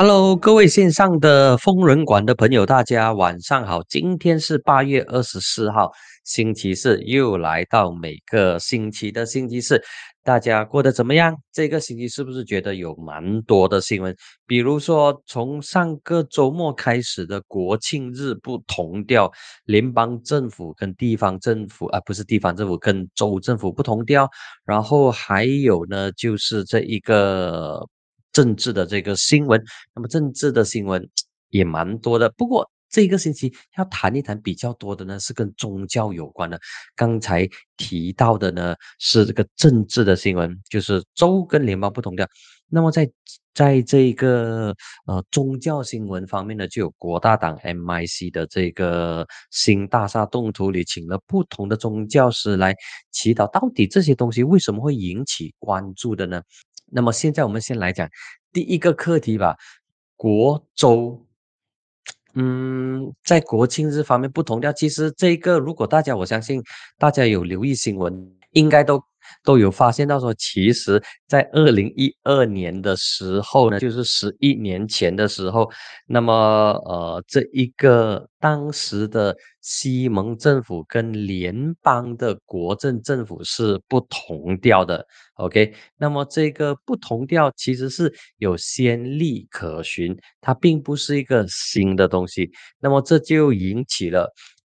Hello，各位线上的疯人馆的朋友，大家晚上好。今天是八月二十四号，星期四，又来到每个星期的星期四，大家过得怎么样？这个星期是不是觉得有蛮多的新闻？比如说，从上个周末开始的国庆日不同调，联邦政府跟地方政府啊，不是地方政府跟州政府不同调。然后还有呢，就是这一个。政治的这个新闻，那么政治的新闻 也蛮多的。不过这个星期要谈一谈比较多的呢，是跟宗教有关的。刚才提到的呢是这个政治的新闻，就是州跟联邦不同的。那么在 在这个呃宗教新闻方面呢，就有国大党 MIC 的这个新大厦动图里，请了不同的宗教师来祈祷。到底这些东西为什么会引起关注的呢？那么现在我们先来讲第一个课题吧。国周，嗯，在国庆日方面不同调。其实这个，如果大家，我相信大家有留意新闻，应该都。都有发现到说，其实，在二零一二年的时候呢，就是十一年前的时候，那么呃，这一个当时的西蒙政府跟联邦的国政政府是不同调的。OK，那么这个不同调其实是有先例可循，它并不是一个新的东西。那么这就引起了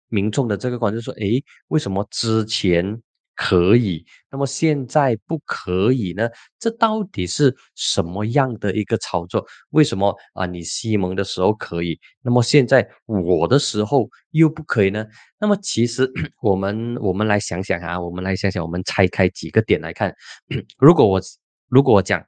民众的这个关注，说，诶，为什么之前？可以，那么现在不可以呢？这到底是什么样的一个操作？为什么啊？你西蒙的时候可以，那么现在我的时候又不可以呢？那么其实我们我们来想想啊，我们来想想，我们拆开几个点来看。如果我如果我讲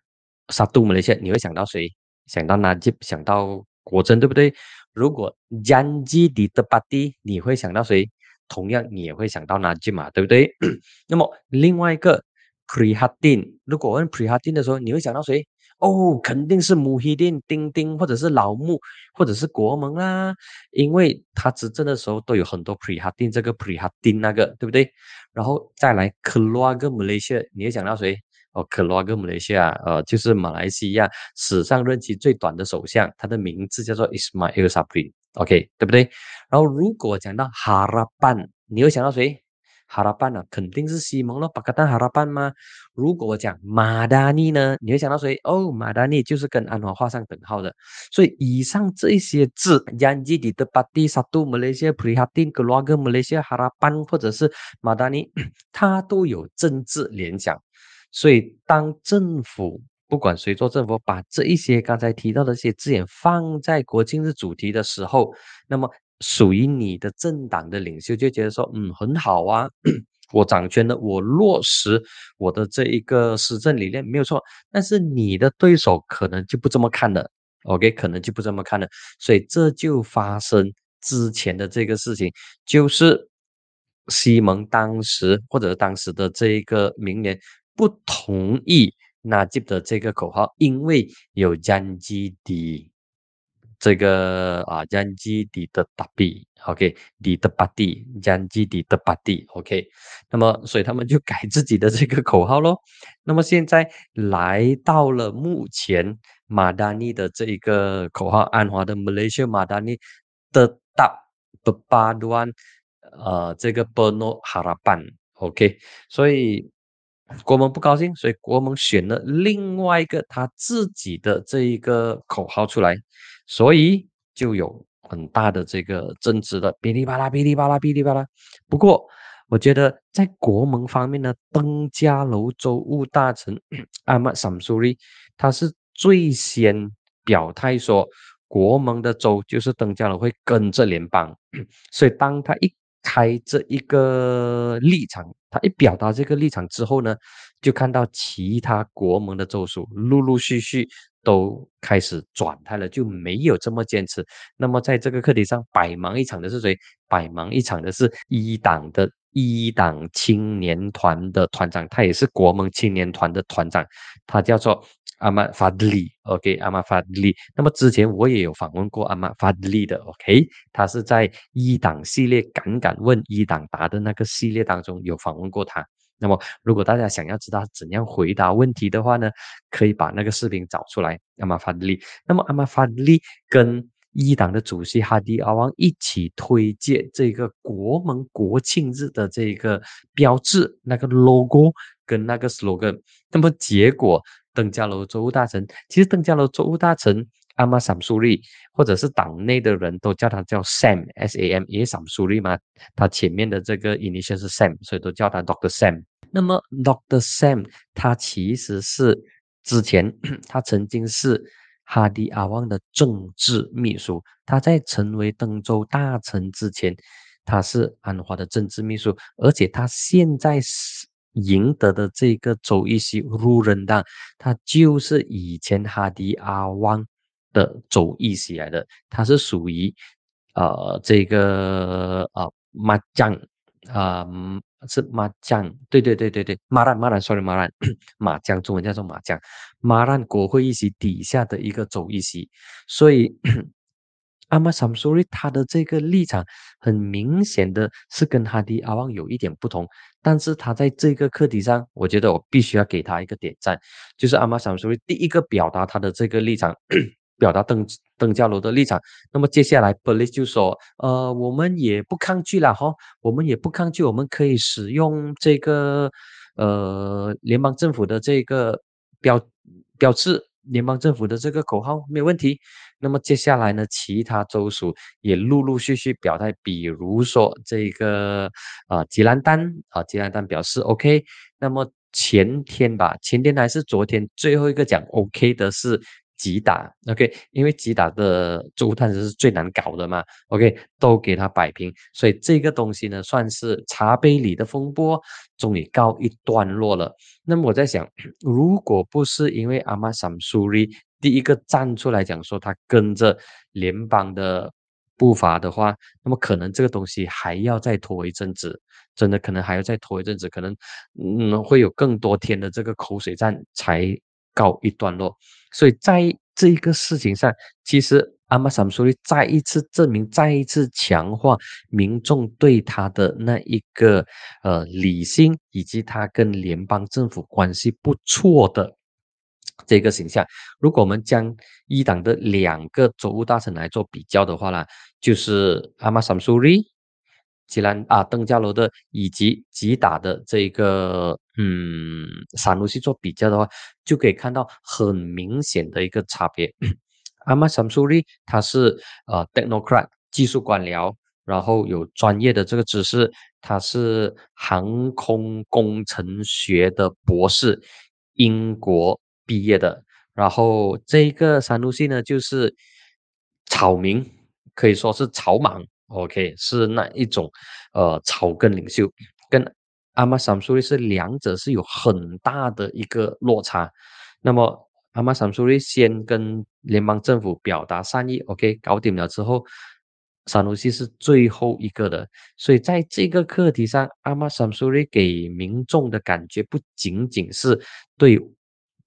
沙杜姆雷线，你会想到谁？想到纳吉，想到国珍，对不对？如果江基迪的巴蒂，你会想到谁？同样，你也会想到纳吉嘛，对不对？那么另外一个 Prehatin，如果问 Prehatin 的时候，你会想到谁？哦，肯定是穆希丁、丁丁，或者是老穆，或者是国盟啦，因为他执政的时候都有很多 Prehatin 这个 Prehatin 那个，对不对？然后再来 Keluarga Malaysia，你会想到谁？哦，Keluarga Malaysia，呃，就是马来西亚史上任期最短的首相，他的名字叫做 Ismail Sabri。OK，对不对？然后如果讲到哈拉班，你会想到谁？哈拉班呢？肯定是西蒙了，巴格达哈拉班吗？如果我讲马达尼呢？你会想到谁？哦，马达尼就是跟安华画上等号的。所以以上这些字，杨吉迪的巴蒂萨杜马来西亚普里哈丁格罗格马来西亚哈拉班，或者是马达尼，它都有政治联想。所以当政府不管谁做政府，把这一些刚才提到的这些字眼放在国庆日主题的时候，那么属于你的政党的领袖就觉得说，嗯，很好啊，我掌权了，我落实我的这一个施政理念没有错。但是你的对手可能就不这么看了，OK，可能就不这么看了。所以这就发生之前的这个事情，就是西蒙当时或者当时的这一个明年不同意。那记得这个口号，因为有江基的这个啊，江基的的大币，OK，你的巴蒂，江基的的巴蒂，OK，那么所以他们就 改自己的这个口号咯。那么现在来到了目前马达尼的这一个口号，安华的 Malaysia 马达尼的大的巴端，呃，这个 Beno Harapan，OK，所以。国盟不高兴，所以国盟选了另外一个他自己的这一个口号出来，所以就有很大的这个争执了，哔哩吧啦，哔哩吧啦，哔哩吧啦。不过，我觉得在国盟方面呢，登嘉楼州务大臣阿玛桑苏利，他是最先表态说，国盟的州就是登嘉楼会跟着联邦，所以当他一。开这一个立场，他一表达这个立场之后呢，就看到其他国盟的州属陆陆续续都开始转态了，就没有这么坚持。那么在这个课题上，百忙一场的是谁？百忙一场的是一党的一党青年团的团长，他也是国盟青年团的团长，他叫做。阿玛法德利，OK，阿玛法德利。那么之前我也有访问过阿玛法德利的，OK，他是在一党系列“敢敢问一党答”的那个系列当中有访问过他那么，如果大家想要知道怎样回答问题的话呢，可以把那个视频找出来。阿马法利，那么阿马法利跟一党的主席哈迪阿旺一起推荐这个国门国庆日的这个标志，那个 logo 跟那个 slogan。那么结果，邓家楼州务大臣，其实邓家楼州务大臣阿玛 sam 苏利，或者是党内的人都叫他叫 Sam，S A M，因为 sam 苏利嘛，他前面的这个 initial 是 Sam，所以都叫他 Doctor Sam。那么 Doctor Sam 他其实是之前 他曾经是。哈迪阿旺的政治秘书，他在成为登州大臣之前，他是安华的政治秘书，而且他现在是赢得的这个州议席路人党，他就是以前哈迪阿旺的州议席来的，他是属于呃这个呃麻将啊。是麻将，对对对对对，麻兰麻兰，sorry 麻兰，麻将中文叫做麻将，麻兰国会议席底下的一个州议席，所以 阿玛萨姆苏瑞他的这个立场很明显的是跟哈迪阿旺有一点不同，但是他在这个课题上，我觉得我必须要给他一个点赞，就是阿玛萨姆苏瑞第一个表达他的这个立场。表达邓邓家楼的立场，那么接下来 p o l i 就说，呃，我们也不抗拒了哈，我们也不抗拒，我们可以使用这个呃联邦政府的这个标标志，联邦政府的这个口号没有问题。那么接下来呢，其他州属也陆陆续续表态，比如说这个啊吉兰丹啊吉兰丹表示 OK。那么前天吧，前天还是昨天，最后一个讲 OK 的是。吉打，OK，因为吉打的州探是最难搞的嘛，OK，都给他摆平，所以这个东西呢，算是茶杯里的风波，终于告一段落了。那么我在想，如果不是因为阿玛桑苏瑞第一个站出来讲说他跟着联邦的步伐的话，那么可能这个东西还要再拖一阵子，真的可能还要再拖一阵子，可能嗯会有更多天的这个口水战才告一段落。所以在这一个事情上，其实阿玛萨姆苏利再一次证明，再一次强化民众对他的那一个呃理性，以及他跟联邦政府关系不错的这个形象。如果我们将一党的两个州务大臣来做比较的话呢，就是阿玛萨姆苏利。吉兰啊，邓加罗的以及吉打的这个嗯，散路去做比较的话，就可以看到很明显的一个差别。阿玛 sam 苏利他是呃 technocrat 技术官僚，然后有专业的这个知识，他是航空工程学的博士，英国毕业的。然后这个三路系呢，就是草民，可以说是草莽。OK，是那一种，呃，草根领袖跟阿玛桑苏利是两者是有很大的一个落差。那么阿玛桑苏利先跟联邦政府表达善意，OK，搞定了之后，萨努西是最后一个的。所以在这个课题上，阿玛桑苏利给民众的感觉不仅仅是对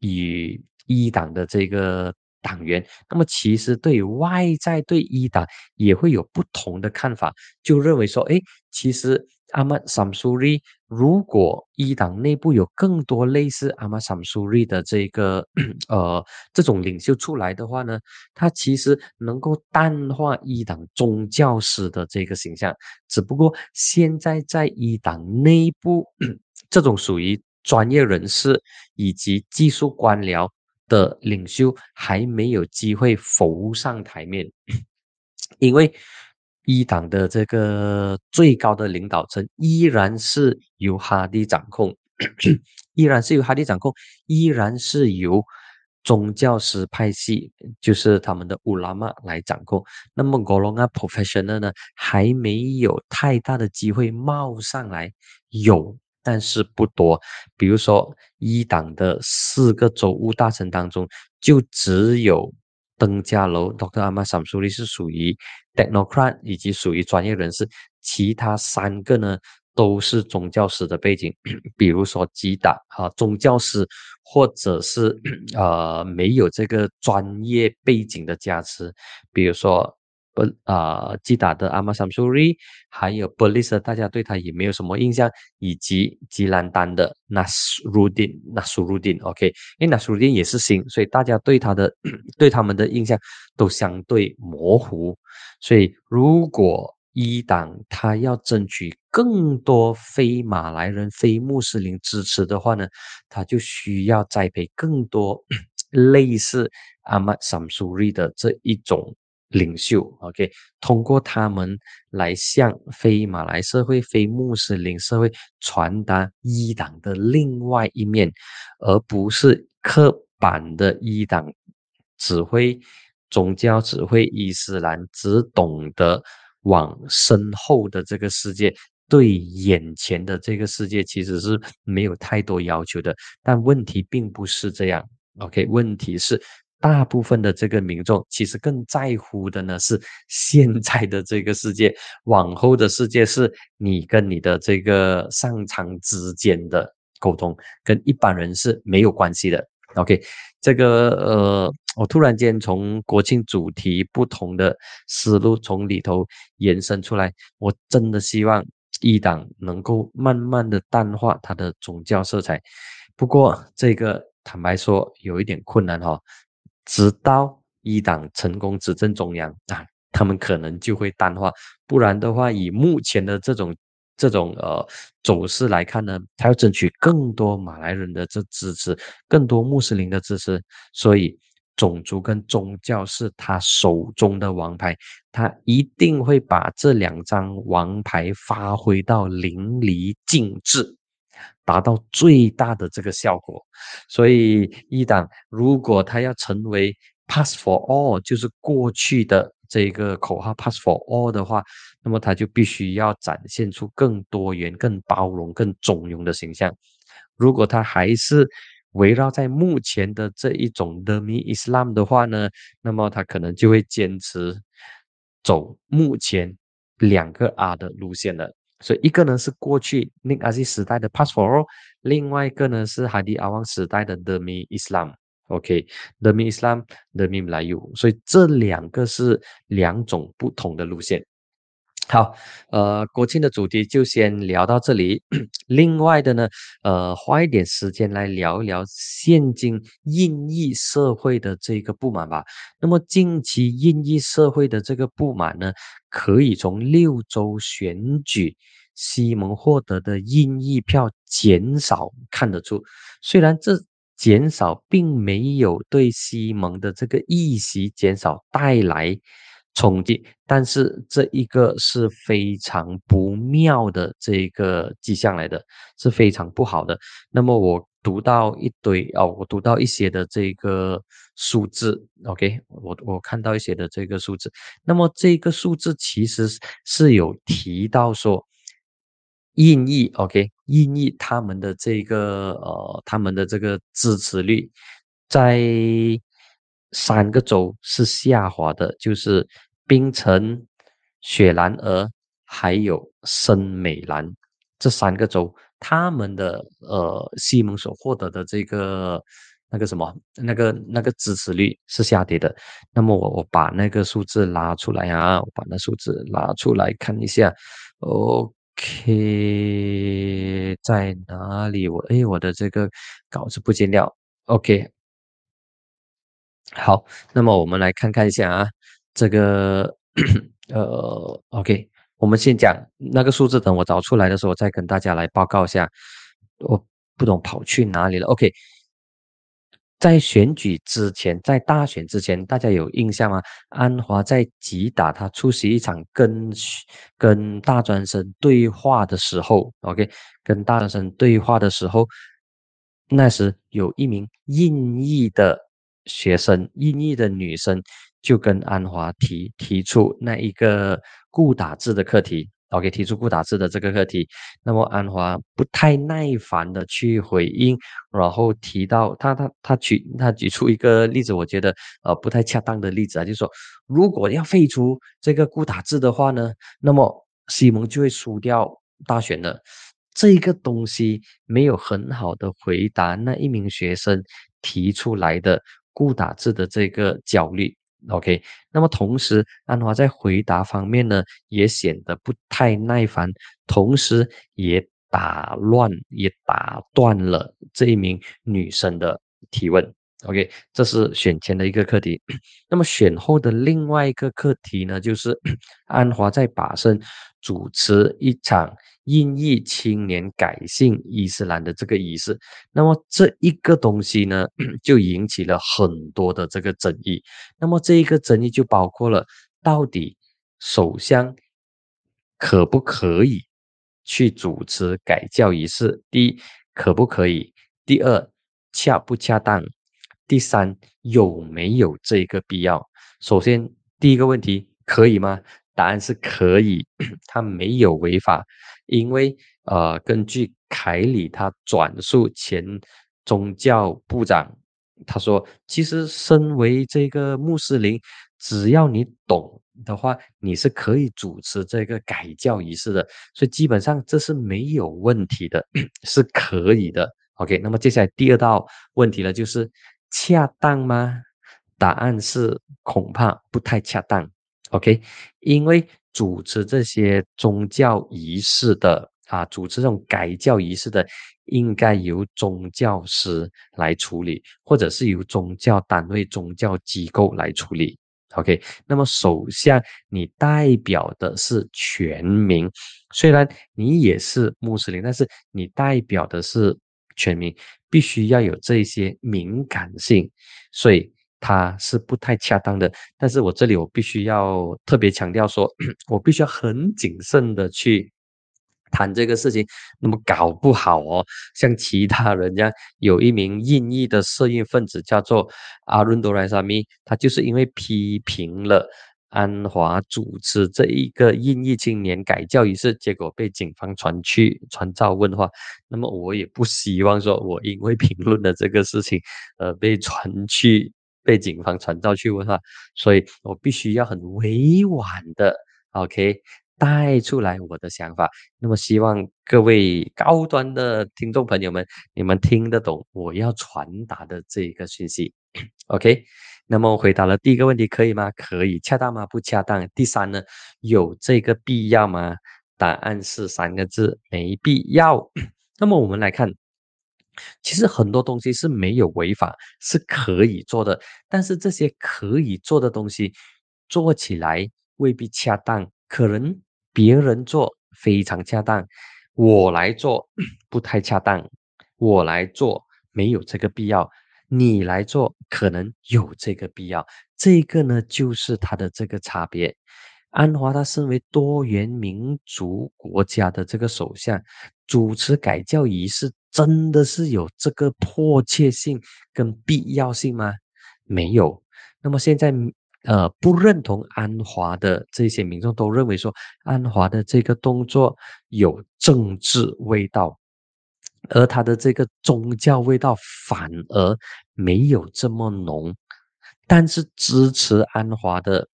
与一党的这个。党员，那么其实对外在对一党也会有不同的看法，就认为说，哎，其实阿玛桑苏瑞如果一党内部有更多类似阿玛桑苏瑞的这个 呃这种领袖出来的话呢，他其实能够淡化一党宗教师的这个形象。只不过现在在一党内部，这种属于专业人士以及技术官僚。的领袖还没有机会浮上台面，因为一党的这个最高的领导层依然是由哈迪掌控，依然是由哈迪掌控，依然是由宗教师派系，就是他们的乌拉玛来掌控。那么格隆啊，professional 呢，还没有太大的机会冒上来，有。但是不多，比如说一党的四个州务大臣当中，就只有登嘉楼 Dr. 阿玛桑苏利是属于 technocrat 以及属于专业人士，其他三个呢都是宗教师的背景，比如说吉打啊宗教师，或者是 呃没有这个专业背景的加持，比如说呃啊，击打的阿玛桑苏瑞，还有布利斯，大家对他也没有什么印象，以及吉兰丹的纳苏鲁丁，纳苏鲁丁，OK，因为纳苏鲁丁也是新，所以大家对他的对他们的印象都相对模糊。所以如果一党他要争取更多非马来人、非穆斯林支持的话呢，他就需要栽培更多 类似阿玛桑苏瑞的这一种。领袖，OK，通过他们来向非马来社会、非穆斯林社会传达一党的另外一面，而不是刻板的一党指挥宗教、指挥伊斯兰，只懂得往身后的这个世界，对眼前的这个世界其实是没有太多要求的。但问题并不是这样，OK，问题是。大部分的这个民众其实更在乎的呢是现在的这个世界，往后的世界是你跟你的这个上苍之间的沟通，跟一般人是没有关系的。OK，这个呃，我突然间从国庆主题不同的思路从里头延伸出来，我真的希望一党能够慢慢的淡化它的宗教色彩。不过这个坦白说有一点困难哈。直到一党成功执政中央啊，他们可能就会淡化，不然的话，以目前的这种这种呃走势来看呢，他要争取更多马来人的这支持，更多穆斯林的支持，所以种族跟宗教是他手中的王牌，他一定会把这两张王牌发挥到淋漓尽致。达到最大的这个效果，所以一党如果他要成为 pass for all，就是过去的这个口号 pass for all 的话，那么他就必须要展现出更多元、更包容、更中庸的形象。如果他还是围绕在目前的这一种 the me Islam 的话呢，那么他可能就会坚持走目前两个 R 的路线了。所以一个呢是过去 Nik Aziz 时代的 Passport，另外一个呢是海迪阿旺时代的 The Me Islam，OK，The Me Islam，The Me Melayu，所以这两个是两种不同的路线。好，呃，国庆的主题就先聊到这里。另外的呢，呃，花一点时间来聊一聊现今印裔社会的这个不满吧。那么近期印裔社会的这个不满呢，可以从六州选举西蒙获得的印裔票减少看得出。虽然这减少并没有对西蒙的这个议席减少带来。冲击，但是这一个是非常不妙的这个迹象来的，是非常不好的。那么我读到一堆哦，我读到一些的这个数字，OK，我我看到一些的这个数字。那么这个数字其实是有提到说，印裔 OK，印裔他们的这个呃，他们的这个支持率在。三个州是下滑的，就是冰城、雪兰莪还有森美兰这三个州，他们的呃西蒙所获得的这个那个什么那个那个支持率是下跌的。那么我我把那个数字拉出来啊，我把那数字拉出来看一下。OK，在哪里？我哎，我的这个稿子不见了。OK。好，那么我们来看看一下啊，这个呃，OK，我们先讲那个数字，等我找出来的时候再跟大家来报告一下。我不懂跑去哪里了。OK，在选举之前，在大选之前，大家有印象吗？安华在吉打他出席一场跟跟大专生对话的时候，OK，跟大专生对话的时候，那时有一名印裔的。学生印裔的女生就跟安华提提出那一个固打字的课题，OK，提出固打字的这个课题。那么安华不太耐烦的去回应，然后提到他他他举他举出一个例子，我觉得呃不太恰当的例子啊，就是说如果要废除这个固打字的话呢，那么西蒙就会输掉大选的。这个东西没有很好的回答那一名学生提出来的。固打字的这个焦虑 OK，那么同时安华在回答方面呢，也显得不太耐烦，同时也打乱、也打断了这一名女生的提问。OK，这是选前的一个课题。那么选后的另外一个课题呢，就是 安华在把身主持一场印裔青年改信伊斯兰的这个仪式。那么这一个东西呢，就引起了很多的这个争议。那么这一个争议就包括了，到底首相可不可以去主持改教仪式？第一，可不可以？第二，恰不恰当？第三，有没有这个必要？首先，第一个问题可以吗？答案是可以，他没有违法，因为呃，根据凯里他转述前宗教部长，他说，其实身为这个穆斯林，只要你懂的话，你是可以主持这个改教仪式的，所以基本上这是没有问题的，是可以的。OK，那么接下来第二道问题呢，就是。恰当吗？答案是恐怕不太恰当。OK，因为主持这些宗教仪式的啊，主持这种改教仪式的，应该由宗教师来处理，或者是由宗教单位、宗教机构来处理。OK，那么首相你代表的是全民，虽然你也是穆斯林，但是你代表的是全民。必须要有这些敏感性，所以它是不太恰当的。但是我这里我必须要特别强调说，我必须要很谨慎的去谈这个事情。那么搞不好哦，像其他人家，有一名印裔的摄影分子叫做阿伦多莱萨米，他就是因为批评了。安华主持这一个印裔青年改教仪式，结果被警方传去传召问话。那么我也不希望说，我因为评论的这个事情，呃，被传去被警方传召去问话。所以我必须要很委婉的，OK，带出来我的想法。那么希望各位高端的听众朋友们，你们听得懂我要传达的这个讯息，OK。那么我回答了第一个问题，可以吗？可以，恰当吗？不恰当。第三呢，有这个必要吗？答案是三个字，没必要。那么我们来看，其实很多东西是没有违法，是可以做的。但是这些可以做的东西，做起来未必恰当。可能别人做非常恰当，我来做 不太恰当，我来做没有这个必要。你来做可能有这个必要，这个呢就是它的这个差别。安华他身为多元民族国家的这个首相，主持改教仪式真的是有这个迫切性跟必要性吗？没有。那么现在呃不认同安华的这些民众都认为说，安华的这个动作有政治味道。而他的这个宗教味道反而没有这么浓，但是支持安华的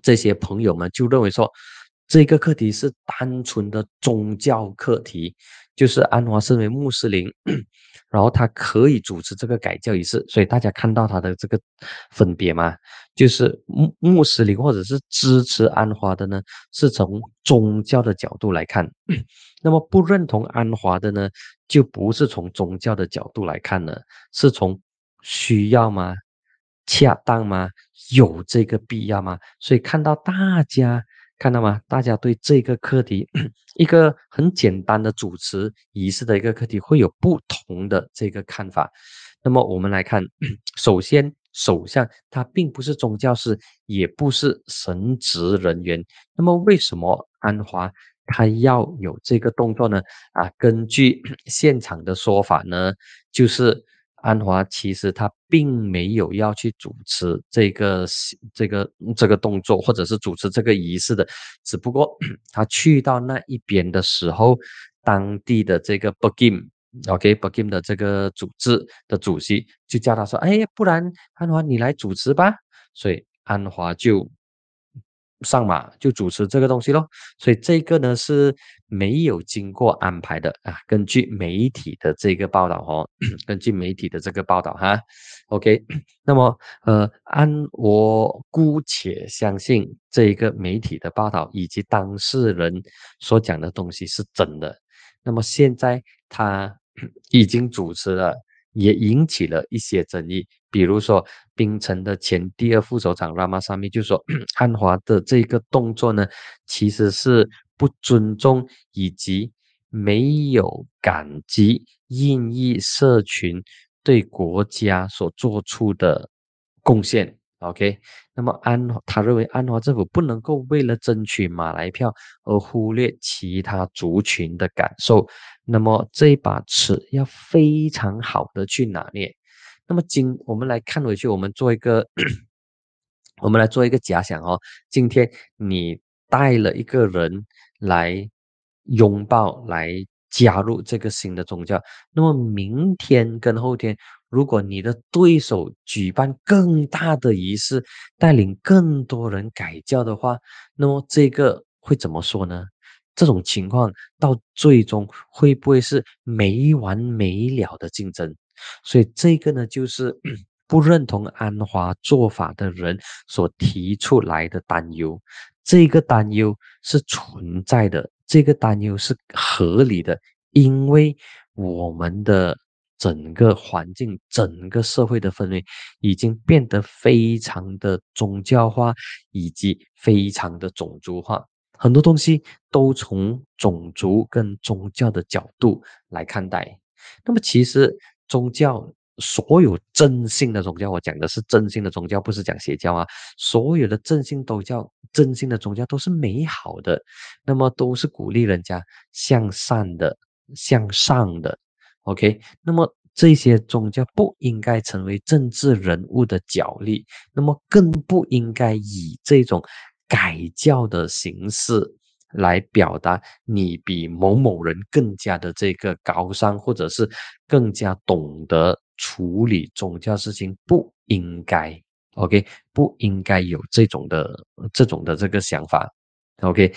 这些朋友们就认为说，这个课题是单纯的宗教课题，就是安华身为穆斯林。然后他可以主持这个改教仪式，所以大家看到他的这个分别吗？就是穆穆斯林或者是支持安华的呢，是从宗教的角度来看；那么不认同安华的呢，就不是从宗教的角度来看了，是从需要吗？恰当吗？有这个必要吗？所以看到大家。看到吗？大家对这个课题，一个很简单的主持仪式的一个课题，会有不同的这个看法。那么我们来看，首先，首相他并不是宗教师，也不是神职人员。那么为什么安华他要有这个动作呢？啊，根据 现场的说法呢，就是。安华其实他并没有要去主持这个这个这个动作，或者是主持这个仪式的，只不过 他去到那一边的时候，当地的这个 b a g i m o k b a g i m 的这个组织的主席就叫他说：“哎，不然安华你来主持吧。”所以安华就上马就主持这个东西咯，所以这个呢是没有经过安排的啊。根据媒体的这个报道哦，根据媒体的这个报道哈，OK，那么呃，按我姑且相信这一个媒体的报道以及当事人所讲的东西是真的。那么现在他 已经主持了。也引起了一些争议，比如说槟城的前第二副首长拉玛萨米就说，安华的这个动作呢，其实是不尊重以及没有感激印裔社群对国家所做出的贡献。OK，那么安他认为安华政府不能够为了争取马来票而忽略其他族群的感受，那么这一把尺要非常好的去拿捏。那么今我们来看回去，我们做一个，我们来做一个假想哦。今天你带了一个人来拥抱，来加入这个新的宗教，那么明天跟后天。如果你的对手举办更大的仪式，带领更多人改教的话，那么这个会怎么说呢？这种情况到最终会不会是没完没了的竞争？所以这个呢，就是 不认同安华做法的人所提出来的担忧。这个担忧是存在的，这个担忧是合理的，因为我们的。整个环境、整个社会的氛围已经变得非常的宗教化，以及非常的种族化。很多东西都从种族跟宗教的角度来看待。那么，其实宗教所有正信的宗教，我讲的是正信的宗教，不是讲邪教啊。所有的正信都叫正信的宗教，都是美好的，那么都是鼓励人家向善的、向上的。OK，那么这些宗教不应该成为政治人物的角力，那么更不应该以这种改教的形式来表达你比某某人更加的这个高尚，或者是更加懂得处理宗教事情，不应该。OK，不应该有这种的这种的这个想法。OK，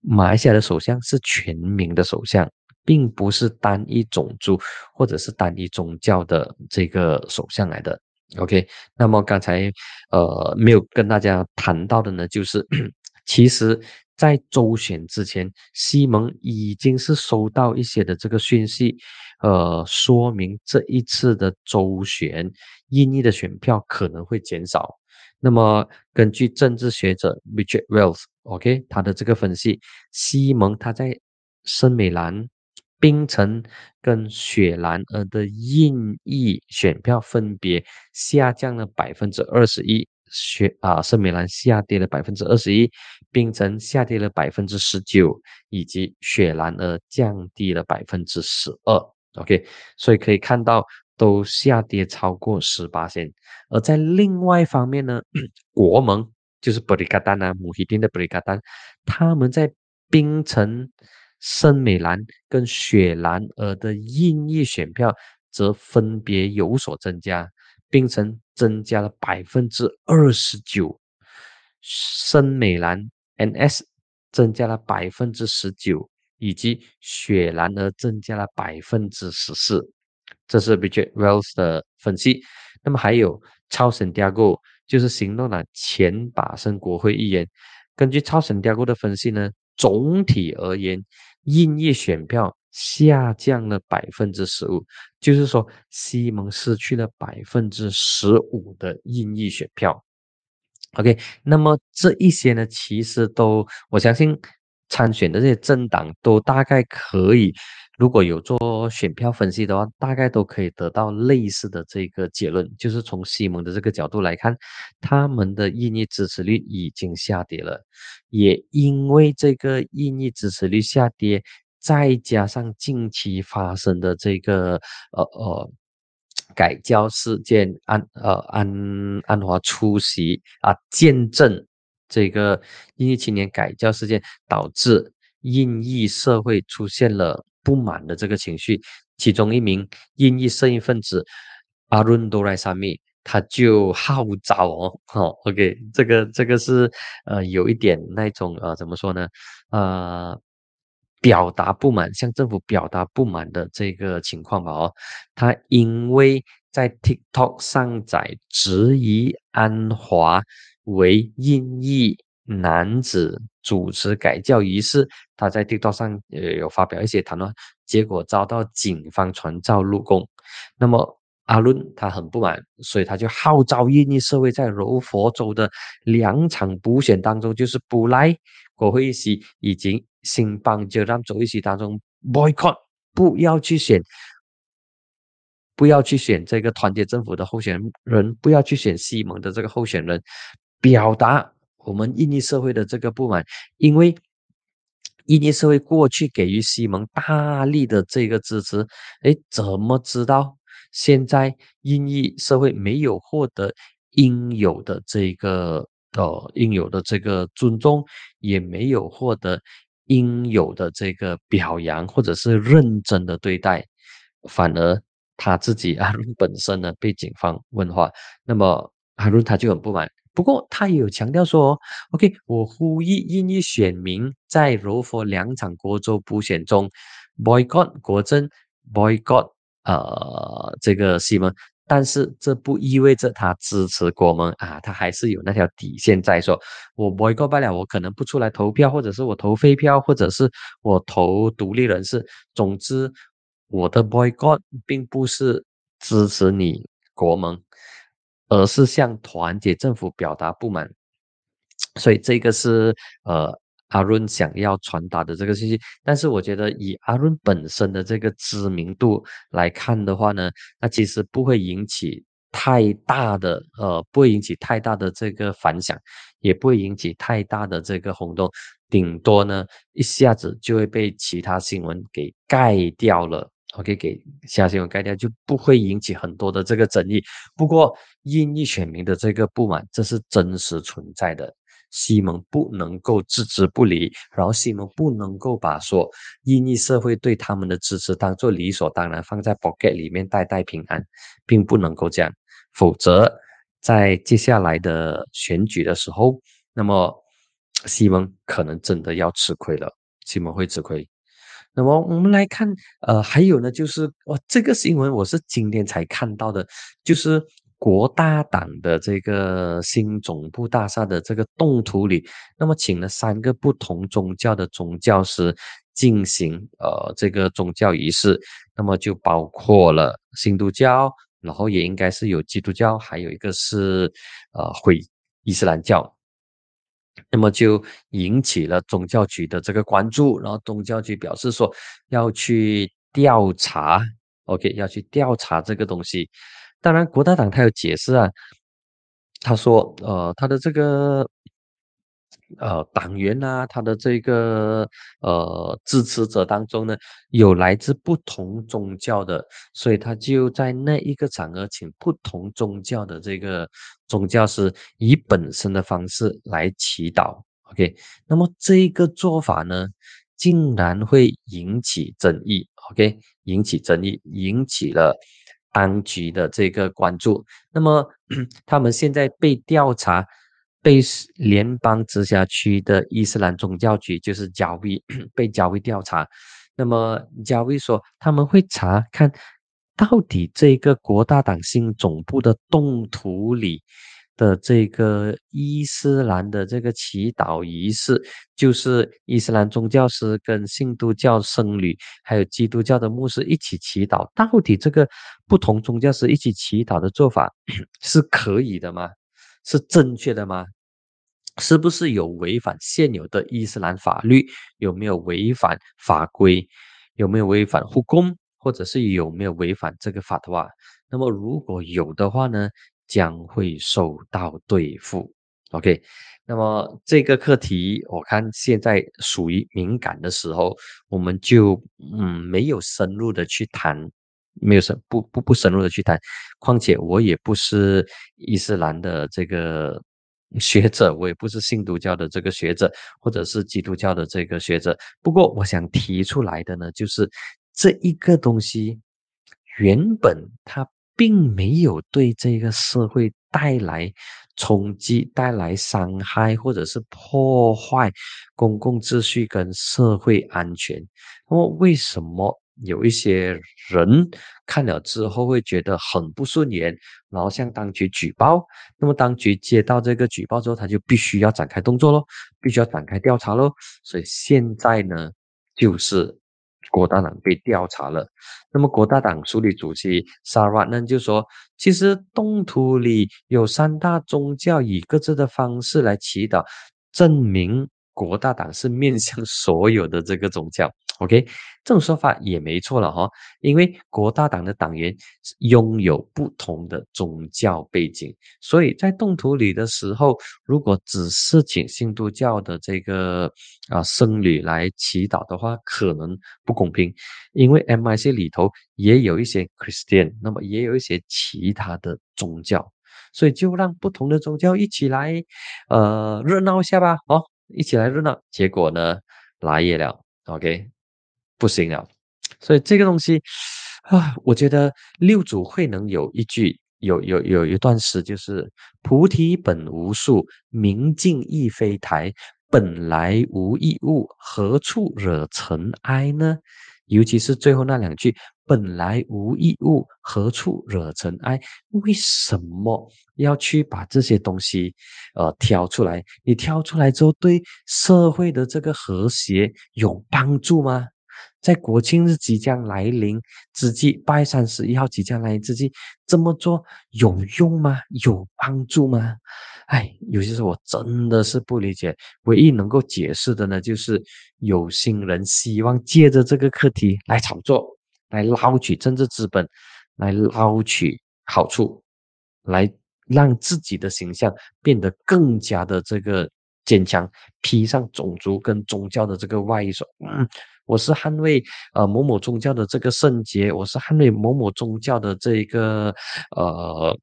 马来西亚的首相是全民的首相。并不是单一种族或者是单一宗教的这个首相来的，OK。那么刚才呃没有跟大家谈到的呢，就是 其实在周选之前，西蒙已经是收到一些的这个讯息，呃，说明这一次的周选印尼的选票可能会减少。那么根据政治学者 Richard Wells，OK，他的这个分析，西蒙他在圣美兰。冰城跟雪兰莪的印裔选票分别下降了百分之二十一，雪啊圣美兰下跌了百分之二十一，冰城下跌了百分之十九，以及雪兰莪降低了百分之十二。OK，所以可以看到都下跌超过十八线。而在另外一方面呢，国盟就是布里卡丹啊，穆希丁的布里卡丹，他们在冰城。圣美兰跟雪兰莪的印裔选票则分别有所增加，槟城增加了百分之二十九，圣美兰 NS 增加了百分之十九，以及雪兰莪增加了百分之十四。这是 Richard Wells 的分析。那么还有超省调过，就是行动党前把生国会议员，根据超省调过的分析呢？总体而言，印裔选票下降了百分之十五，就是说西蒙失去了百分之十五的印裔选票。OK，那么这一些呢，其实都我相信参选的这些政党都大概可以。如果有做选票分析的话，大概都可以得到类似的这个结论，就是从西蒙的这个角度来看，他们的印裔支持率已经下跌了，也因为这个印裔支持率下跌，再加上近期发生的这个呃呃改教事件，安呃安安华出席啊见证这个印裔青年改教事件，导致印裔社会出现了。不满的这个情绪，其中一名印裔摄影分子阿伦多莱沙米，他就号召哦，好，OK，这个这个是呃有一点那种呃怎么说呢？呃，表达不满，向政府表达不满的这个情况吧。哦，他因为在 TikTok 上载质疑安华为印裔男子主持改教仪式，他在 TikTok 上呃有发表一些谈论，结果遭到警方传召入宫。那么阿伦他很不满，所以他就号召印尼社会在柔佛州的两场补选当中，就是布莱国会议席以及新邦就让州议席当中 boycott，不要去选，不要去选这个团结政府的候选人，不要去选西蒙的这个候选人，表达我们印尼社会的这个不满，因为印尼社会过去给予西蒙大力的这个支持，哎，怎么知道？现在印尼社会没有获得应有的这个呃应有的这个尊重，也没有获得应有的这个表扬或者是认真的对待，反而他自己 阿伦本身呢被警方问话，那么阿伦他就很不满。不过他也有强调说，OK，我呼吁印裔选民在柔佛两场国州补选中 boycott 国政，boycott。呃，这个西蒙，但是这不意味着他支持国盟啊，他还是有那条底线在说，我 boycott 不了，我可能不出来投票，或者是我投废票，或者是我投独立人士。总之，我的 boycott 并不是支持你国盟，而是向团结政府表达不满。所以这个是呃。阿润想要传达的这个信息，但是我觉得以阿润本身的这个知名度来看的话呢，那其实不会引起太大的呃，不会引起太大的这个反响，也不会引起太大的这个轰动，顶多呢一下子就会被其他新闻给盖掉了。OK，给其他新闻盖掉，就不会引起很多的这个争议。不过印裔选民的这个不满，这是真实存在的。西蒙不能够置之不理，然后西蒙不能够把说印裔社会对他们的支持当做理所当然放在 pocket 里面代代平安，并不能够这样，否则在接下来的选举的时候，那么西蒙可能真的要吃亏了，西蒙会吃亏。那么我们来看，呃，还有呢，就是哦，这个新闻我是今天才看到的，就是。国大党的这个新总部大厦的这个动土里，那么请了三个不同宗教的宗教师进行呃这个宗教仪式，那么就包括了新都教，然后也应该是有基督教，还有一个是呃会伊斯兰教，那么就引起了宗教局的这个关注，然后宗教局表示说要去调查，OK，要去调查这个东西。当然，国大党他有解释啊，他说，呃，他的这个呃党员呐，他的这个呃支持者当中呢，有来自不同宗教的，所以他就在那一个场合请不同宗教的这个宗教师以本身的方式来祈祷。OK，那么这个做法呢，竟然会引起争议。OK，引起争议，引起了。当局的这个关注，那么 他们现在被调查，被联邦直辖区的伊斯兰宗教局就是加威 被加威调查。那么加威说他们会查看到底这个国大党新总部的动图里。的这个伊斯兰的这个祈祷仪式，就是伊斯兰宗教师跟信都教僧侣，还有基督教的牧师一起祈祷。到底这个不同宗教师一起祈祷的做法 是可以的吗？是正确的吗？是不是有违反现有的伊斯兰法律？有没有违反法规？有没有违反护工？或者是有没有违反这个法的话？那么如果有的话呢？将会受到对付，OK。那么这个课题，我看现在属于敏感的时候，我们就嗯没有深入的去谈，没有深不不不深入的去谈。况且我也不是伊斯兰的这个学者，我也不是信徒教的这个学者，或者是基督教的这个学者。不过我想提出来的呢，就是这一个东西原本它。并没有对这个社会带来冲击、带来伤害，或者是破坏公共秩序跟社会安全。那么，为什么有一些人看了之后会觉得很不顺眼，然后向当局举报？那么，当局接到这个举报之后，他就必须要展开动作喽，必须要展开调查喽。所以现在呢，就是。国大党被调查了，那么国大党署理主席沙瓦呢就说，其实动图里有三大宗教以各自的方式来祈祷，证明国大党是面向所有的这个宗教。OK，这种说法也没错了哈，因为国大党的党员拥有不同的宗教背景，所以在动土里的时候，如果只是请新都教的这个啊僧侣来祈祷的话，可能不公平，因为 MIC 里头也有一些 Christian，那么也有一些其他的宗教，所以就让不同的宗教一起来呃热闹一下吧，哦，一起来热闹，结果呢来夜了，OK。不行了，所以这个东西啊，我觉得六祖慧能有一句，有有有一段诗，就是“菩提本无树，明镜亦非台，本来无一物，何处惹尘埃呢？”尤其是最后那两句，“本来无一物，何处惹尘埃？”为什么要去把这些东西呃挑出来？你挑出来之后，对社会的这个和谐有帮助吗？在国庆日即将来临之际，八月三十一号即将来临之际，这么做有用吗？有帮助吗？哎，有些时候我真的是不理解。唯一能够解释的呢，就是有心人希望借着这个课题来炒作，来捞取政治资本，来捞取好处，来让自己的形象变得更加的这个坚强，披上种族跟宗教的这个外衣，说嗯。我是捍卫呃某某宗教的这个圣洁，我是捍卫某某宗教的这一个呃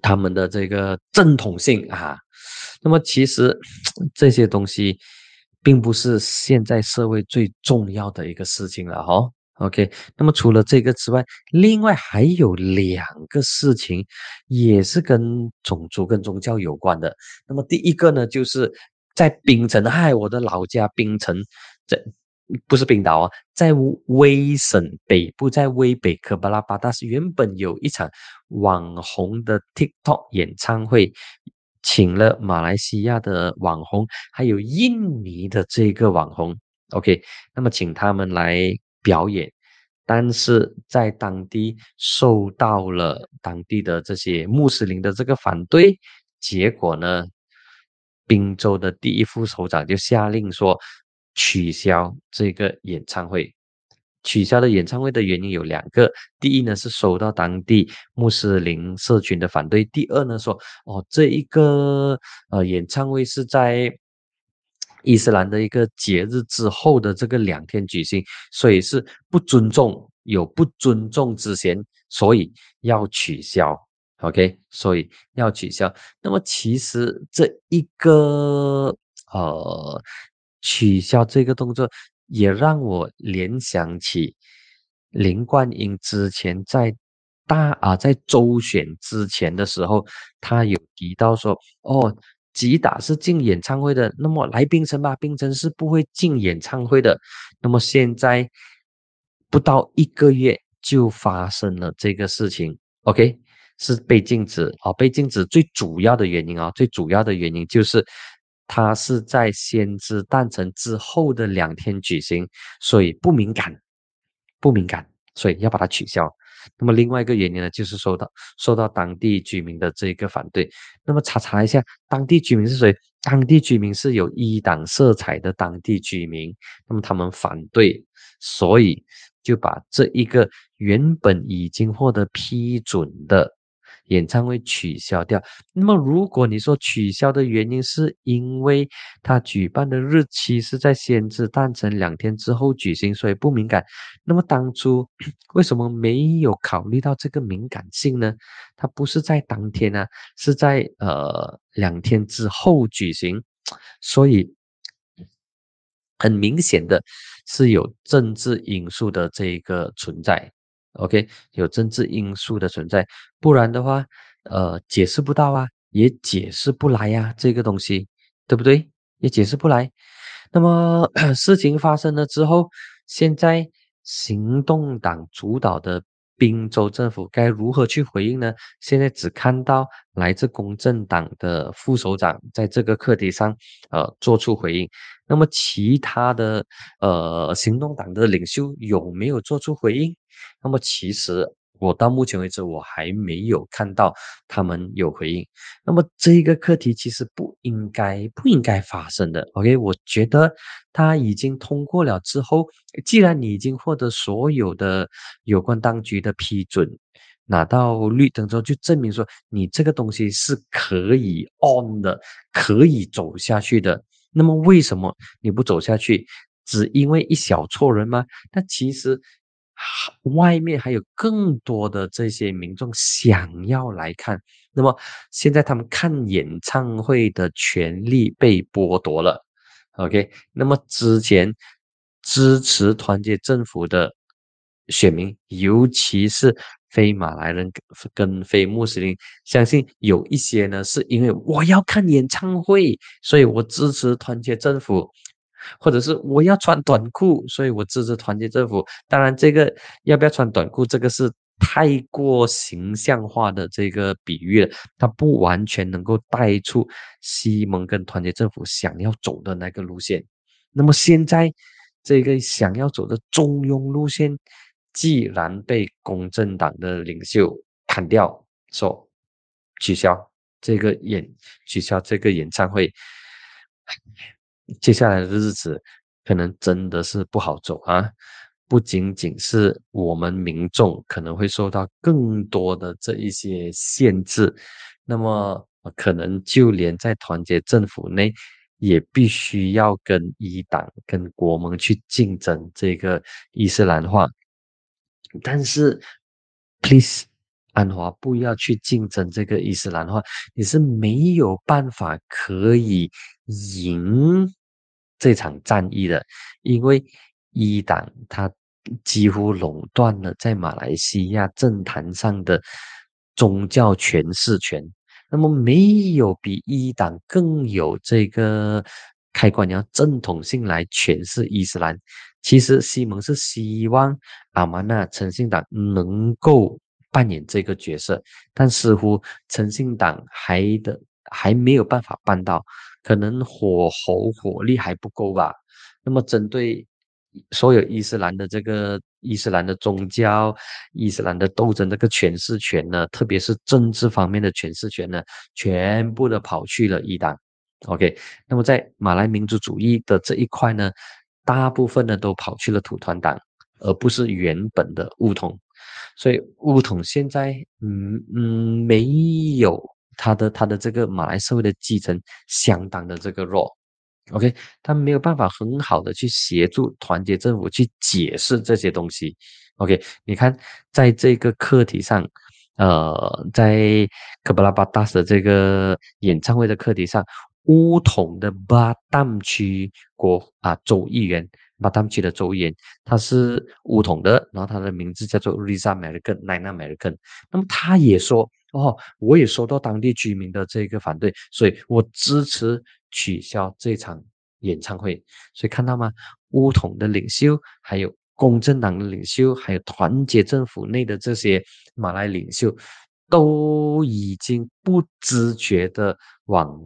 他们的这个正统性啊。那么其实这些东西并不是现在社会最重要的一个事情了哈。OK，那么除了这个之外，另外还有两个事情也是跟种族跟宗教有关的。那么第一个呢，就是在槟城，嗨，我的老家槟城这。不是冰岛啊，在威省北部，在威北科巴拉巴达是原本有一场网红的 TikTok 演唱会，请了马来西亚的网红，还有印尼的这个网红，OK，那么请他们来表演，但是在当地受到了当地的这些穆斯林的这个反对，结果呢，滨州的第一副首长就下令说。取消这个演唱会，取消的演唱会的原因有两个。第一呢是受到当地穆斯林社群的反对；第二呢说，哦，这一个呃演唱会是在伊斯兰的一个节日之后的这个两天举行，所以是不尊重，有不尊重之嫌，所以要取消。OK，所以要取消。那么其实这一个呃。取消这个动作，也让我联想起林冠英之前在大啊在周选之前的时候，他有提到说：“哦，吉打是进演唱会的，那么来冰城吧，冰城是不会进演唱会的。”那么现在不到一个月就发生了这个事情，OK，是被禁止啊，被禁止最主要的原因啊，最主要的原因就是。它是在先知诞辰之后的两天举行，所以不敏感，不敏感，所以要把它取消。那么另外一个原因呢，就是受到受到当地居民的这个反对。那么查查一下，当地居民是谁？当地居民是有一党色彩的当地居民，那么他们反对，所以就把这一个原本已经获得批准的。演唱会取消掉。那么，如果你说取消的原因是因为他举办的日期是在先知诞辰两天之后举行，所以不敏感。那么当初 为什么没有考虑到这个敏感性呢？他不是在当天呢，是在呃两天之后举行，所以很明显的是有政治因素的这一个存在。OK，有政治因素的存在，不然的话，呃，解释不到啊，也解释不来呀，这个东西，对不对？也解释不来。那么 事情发生了之后，现在行动党主导的滨州政府该如何去回应呢？现在只看到来自公正党的副首长在这个课题上，呃，做出回应。那么其他的呃行动党的领袖有没有做出回应？那么其实。我到目前为止，我还没有看到他们有回应。那么这个课题其实不应该不应该发生的。OK，我觉得他已经通过了之后，既然你已经获得所有的有关当局的批准，拿到绿灯之后，就证明说你这个东西是可以 on 的，可以走下去的。那么为什么你不走下去？只因为一小撮人吗？那其实。外面还有更多的这些民众想要来看，那么现在他们看演唱会的权利被剥夺了。OK，那么之前支持团结政府的选民，尤其是非马来人跟非穆斯林，相信有一些呢是因为我要看演唱会，所以我支持团结政府。或者是我要穿短裤，所以我支持团结政府。当然，这个要不要穿短裤，这个是太过形象化的这个比喻了，它不完全能够带出西蒙跟团结政府想要走的那个路线。那么现在这个想要走的中庸路线，既然被公正党的领袖砍掉，说取消这个演取消这个演唱会。接下来的日子可能真的是不好走啊！不仅仅是我们民众可能会受到更多的这一些限制，那么可能就连在团结政府内，也必须要跟一党、跟国盟去竞争这个伊斯兰化。但是，please，安华不要去竞争这个伊斯兰化，你是没有办法可以。赢这场战役的，因为一党他几乎垄断了在马来西亚政坛上的宗教诠释权。那么，没有比一党更有这个开关，要正统性来诠释伊斯兰。其实，西蒙是希望阿曼纳诚信党能够扮演这个角色，但似乎诚信党还的还没有办法办到。可能火候火力还不够吧。那么，针对所有伊斯兰的这个伊斯兰的宗教、伊斯兰的斗争这个诠释权呢，特别是政治方面的诠释权呢，全部都跑去了伊党。OK，那么在马来民族主义的这一块呢，大部分呢都跑去了土团党，而不是原本的乌统。所以乌统现在，嗯嗯，没有。他的他的这个马来社会的继承相当的这个弱，OK，他没有办法很好的去协助团结政府去解释这些东西，OK，你看在这个课题上，呃，在科布拉巴大斯的这个演唱会的课题上，乌统的巴淡区国啊州议员，巴淡区的州议员，他是乌统的，然后他的名字叫做 Riza American Nina American，那么他也说。哦，我也收到当地居民的这个反对，所以我支持取消这场演唱会。所以看到吗？乌统的领袖，还有公正党的领袖，还有团结政府内的这些马来领袖，都已经不自觉的往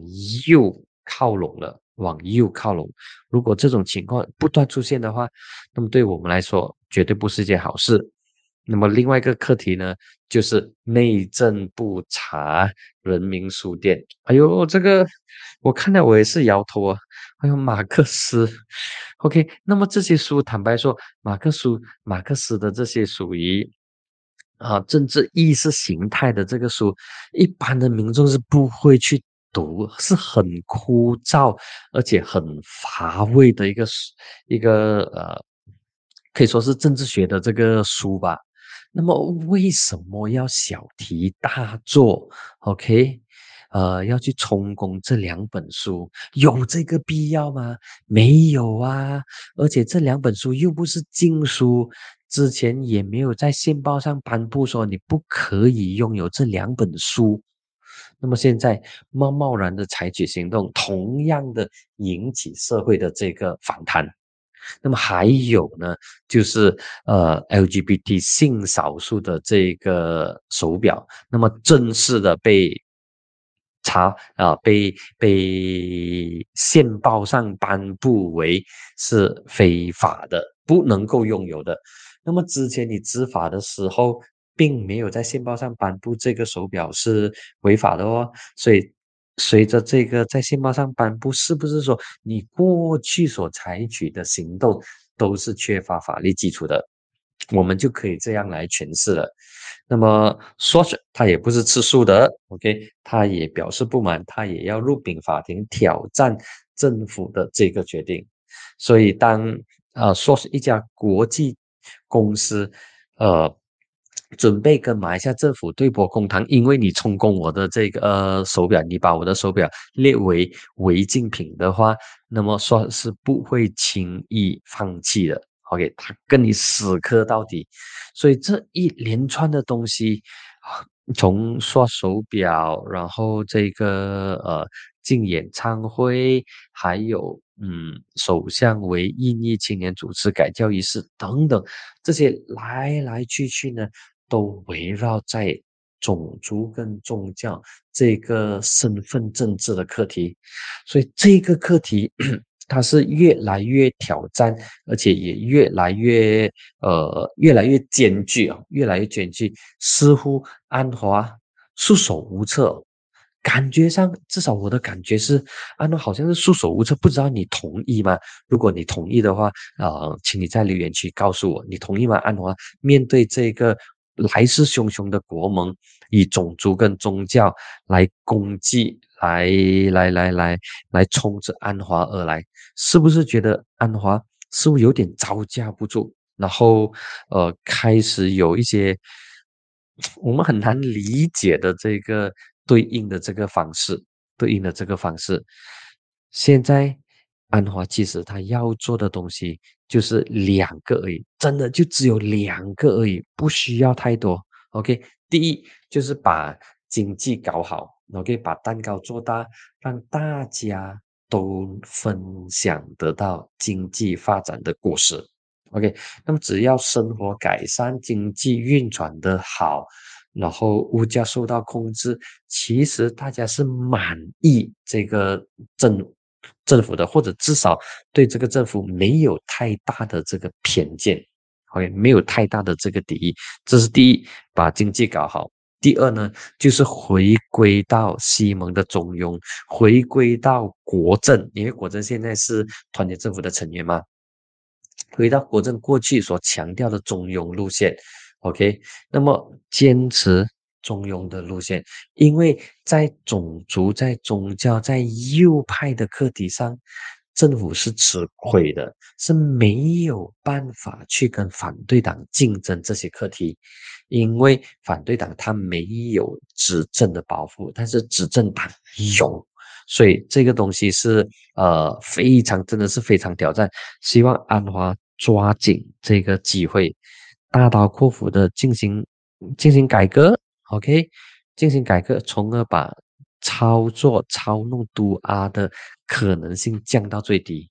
右靠拢了，往右靠拢。如果这种情况不断出现的话，那么对我们来说绝对不是一件好事。那么另外一个课题呢，就是内政部查人民书店。哎呦，这个我看到我也是摇头啊。哎呦马克思，OK。那么这些书，坦白说，马克思、马克思的这些属于啊政治意识形态的这个书，一般的民众是不会去读，是很枯燥而且很乏味的一个一个呃，可以说是政治学的这个书吧。那么为什么要小题大做？OK，呃，要去充公这两本书，有这个必要吗？没有啊！而且这两本书又不是禁书，之前也没有在宪报上颁布说你不可以拥有这两本书。那么现在贸贸然的采取行动，同样的引起社会的这个反弹。那么还有呢，就是呃 LGBT 性少数的这个手表，那么正式的被查啊，被被宪报上颁布为是非法的，不能够拥有的。那么之前你执法的时候。并没有在宪报上颁布这个手表是违法的哦，所以随着这个在宪报上颁布，是不是说你过去所采取的行动都是缺乏法律基础的？我们就可以这样来诠释了。那么说是他也不是吃素的，OK，他也表示不满，他也要入禀法庭挑战政府的这个决定。所以当啊说是一家国际公司，呃。准备跟马来西亚政府对簿公堂，因为你充公我的这个手表，你把我的手表列为违禁品的话，那么说是不会轻易放弃的。OK，他跟你死磕到底。所以这一连串的东西，从刷手表，然后这个呃进演唱会，还有嗯首相为印裔青年主持改教仪式等等，这些来来去去呢。都围绕在种族跟宗教这个身份政治的课题，所以这个课题它是越来越挑战，而且也越来越呃越来越艰巨啊，越来越艰巨。似乎安华束手无策，感觉上至少我的感觉是安华好像是束手无策，不知道你同意吗？如果你同意的话，呃，请你在留言区告诉我你同意吗？安华面对这个。来势汹汹的国盟，以种族跟宗教来攻击，来来来来来冲着安华而来，是不是觉得安华似乎有点招架不住？然后呃，开始有一些我们很难理解的这个对应的这个方式，对应的这个方式。现在安华其实他要做的东西。就是两个而已，真的就只有两个而已，不需要太多。OK，第一就是把经济搞好，OK，把蛋糕做大，让大家都分享得到经济发展的果实。OK，那么只要生活改善，经济运转的好，然后物价受到控制，其实大家是满意这个政。政府的，或者至少对这个政府没有太大的这个偏见，OK，没有太大的这个敌意，这是第一，把经济搞好。第二呢，就是回归到西蒙的中庸，回归到国政，因为国政现在是团结政府的成员嘛，回到国政过去所强调的中庸路线，OK，那么坚持。中庸的路线，因为在种族、在宗教、在右派的课题上，政府是吃亏的，是没有办法去跟反对党竞争这些课题，因为反对党他没有执政的包袱，但是执政党有，所以这个东西是呃非常真的是非常挑战。希望安华抓紧这个机会，大刀阔斧的进行进行改革。OK，进行改革，从而把操作、操弄都阿的可能性降到最低。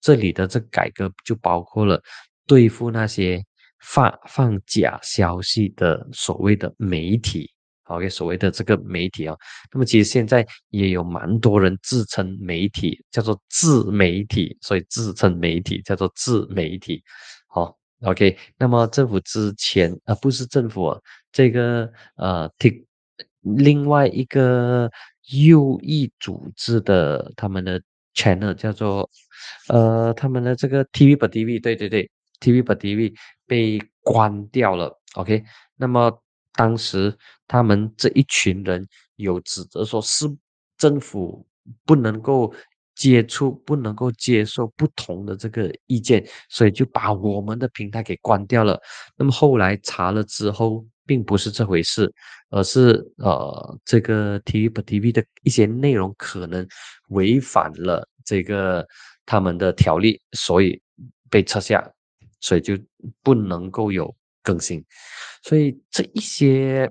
这里的这改革就包括了对付那些发放假消息的所谓的媒体。OK，所谓的这个媒体啊，那么其实现在也有蛮多人自称媒体，叫做自媒体，所以自称媒体叫做自媒体。好。OK，那么政府之前啊，不是政府，这个呃，T 另外一个右翼组织的他们的 channel 叫做呃，他们的这个 TV 不 TV，对对对，TV 不 TV 被关掉了。OK，那么当时他们这一群人有指责说是政府不能够。接触不能够接受不同的这个意见，所以就把我们的平台给关掉了。那么后来查了之后，并不是这回事，而是呃，这个 TV 不 TV 的一些内容可能违反了这个他们的条例，所以被撤下。所以就不能够有更新。所以这一些，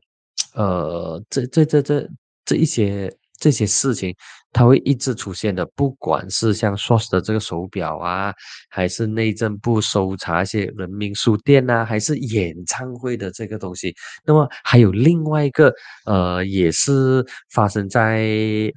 呃，这这这这这一些这些事情，它会一直出现的。不管是像 Swatch 的这个手表啊，还是内政部搜查一些人民书店啊，还是演唱会的这个东西，那么还有另外一个，呃，也是发生在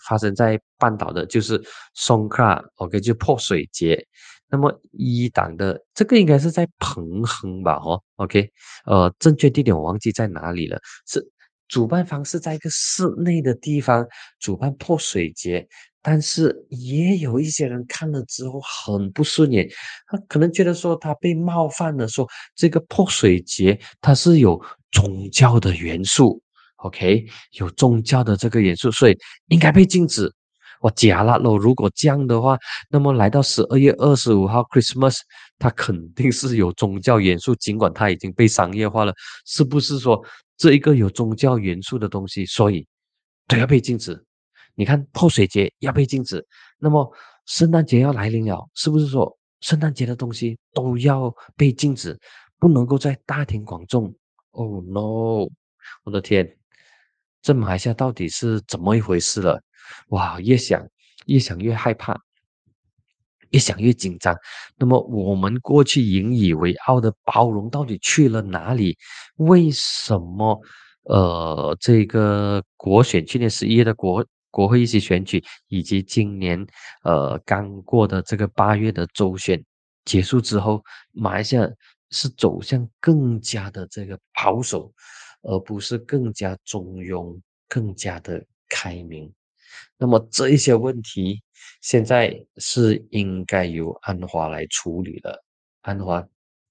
发生在半岛的，就是 Songkran，OK，就泼水节。那么一档的这个应该是在彭亨吧？哦，OK，呃，正确地点我忘记在哪里了。是主办方是在一个室内的地方主办泼水节，但是也有一些人看了之后很不顺眼，他可能觉得说他被冒犯了，说这个泼水节它是有宗教的元素，OK，有宗教的这个元素，所以应该被禁止。我假了喽！如果这样的话，那么来到十二月二十五号 Christmas，它肯定是有宗教元素，尽管它已经被商业化了，是不是说这一个有宗教元素的东西，所以都要被禁止？你看泼水节要被禁止，那么圣诞节要来临了，是不是说圣诞节的东西都要被禁止，不能够在大庭广众？Oh no！我的天，这马来西亚到底是怎么一回事了？哇，越想越想越害怕，越想越紧张。那么我们过去引以为傲的包容到底去了哪里？为什么？呃，这个国选去年十一月的国国会议席选举，以及今年呃刚过的这个八月的州选结束之后，马来西亚是走向更加的这个保守，而不是更加中庸、更加的开明。那么这一些问题，现在是应该由安华来处理了。安华，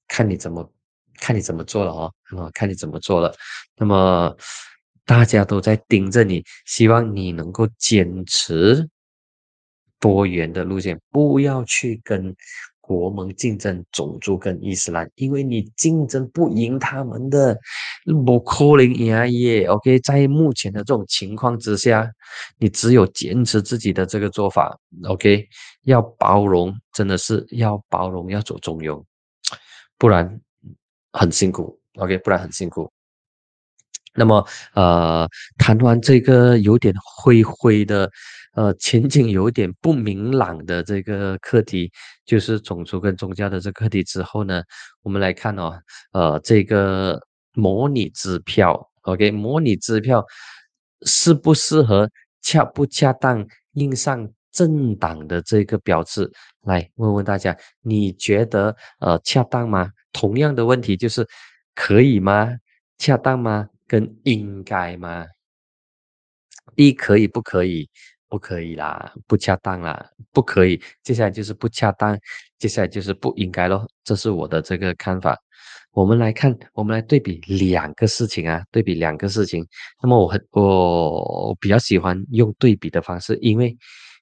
看你怎么看你怎么做了哦，啊，看你怎么做了。那么大家都在盯着你，希望你能够坚持多元的路线，不要去跟。国盟竞争种族跟伊斯兰，因为你竞争不赢他们的，不可能赢耶。OK，在目前的这种情况之下，你只有坚持自己的这个做法。OK，要包容，真的是要包容，要走中庸，不然很辛苦。OK，不然很辛苦。那么，呃，谈完这个有点灰灰的。呃，前景有点不明朗的这个课题，就是种族跟宗教的这课题之后呢，我们来看哦，呃，这个模拟支票，OK，模拟支票适不适合、恰不恰当印上政党的这个标志？来问问大家，你觉得呃恰当吗？同样的问题就是可以吗？恰当吗？跟应该吗？一可以不可以？不可以啦，不恰当啦，不可以。接下来就是不恰当，接下来就是不应该咯。这是我的这个看法。我们来看，我们来对比两个事情啊，对比两个事情。那么我很我比较喜欢用对比的方式，因为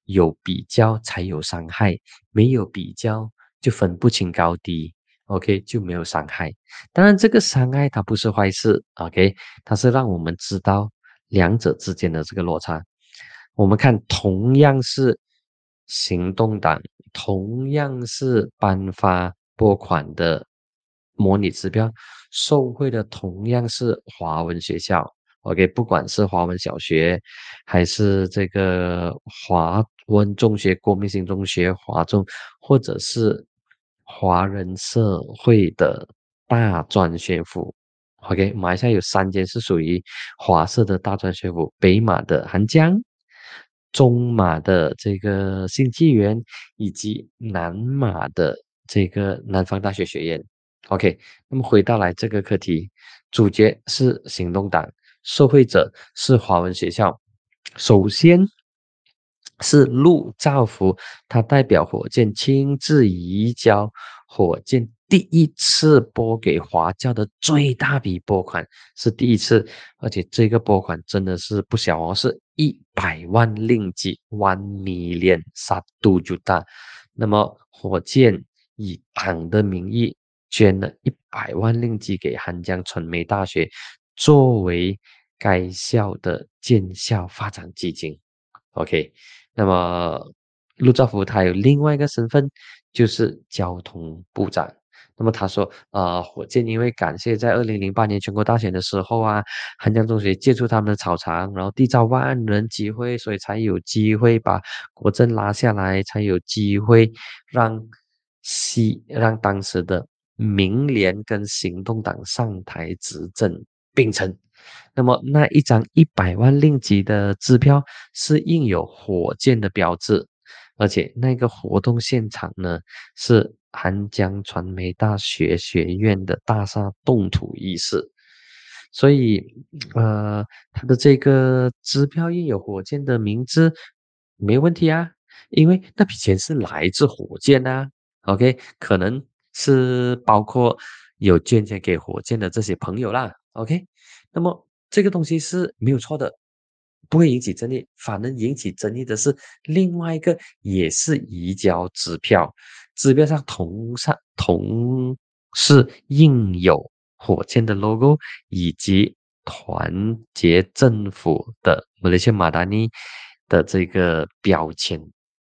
有比较才有伤害，没有比较就分不清高低。OK，就没有伤害。当然，这个伤害它不是坏事。OK，它是让我们知道两者之间的这个落差。我们看，同样是行动党，同样是颁发拨款的模拟指标，受贿的同样是华文学校。OK，不管是华文小学，还是这个华文中学、国民性中学、华中，或者是华人社会的大专学府。OK，马来西亚有三间是属于华社的大专学府，北马的韩江。中马的这个新纪元，以及南马的这个南方大学学院，OK。那么回到来这个课题，主角是行动党，受惠者是华文学校。首先是陆兆福，他代表火箭亲自移交火箭。第一次拨给华教的最大笔拨款是第一次，而且这个拨款真的是不小哦，是一百万令吉，one million 杀度就大。那么火箭以党的名义捐了一百万令吉给韩江传媒大学，作为该校的建校发展基金。OK，那么陆兆福他有另外一个身份，就是交通部长。那么他说，呃，火箭因为感谢在二零零八年全国大选的时候啊，汉江中学借助他们的草场，然后缔造万人集会，所以才有机会把国政拉下来，才有机会让西让当时的民联跟行动党上台执政并称。那么那一张一百万令吉的支票是印有火箭的标志。而且那个活动现场呢，是韩江传媒大学学院的大厦动土仪式，所以，呃，他的这个支票印有火箭的名字，没问题啊，因为那笔钱是来自火箭啊。OK，可能是包括有捐钱给火箭的这些朋友啦。OK，那么这个东西是没有错的。不会引起争议，反而引起争议的是另外一个，也是移交支票，支票上同上同是印有火箭的 logo 以及团结政府的马来西亚马达尼的这个标签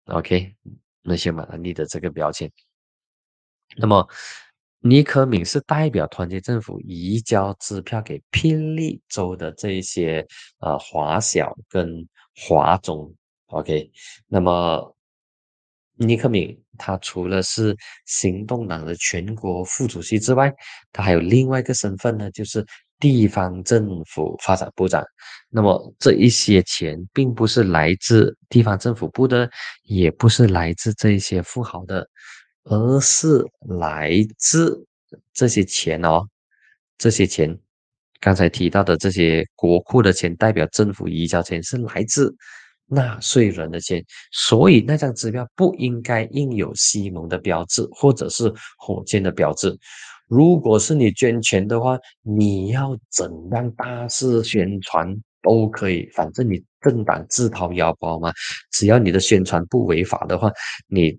，OK，马来西亚马达尼的这个标签，那么。尼克敏是代表团结政府移交支票给霹雳州的这一些呃华小跟华中，OK，那么尼克敏他除了是行动党的全国副主席之外，他还有另外一个身份呢，就是地方政府发展部长。那么这一些钱并不是来自地方政府部的，也不是来自这一些富豪的。而是来自这些钱哦，这些钱，刚才提到的这些国库的钱，代表政府移交钱，是来自纳税人的钱，所以那张支票不应该印有西蒙的标志或者是火箭的标志。如果是你捐钱的话，你要怎样大肆宣传都可以，反正你政党自掏腰包嘛，只要你的宣传不违法的话，你。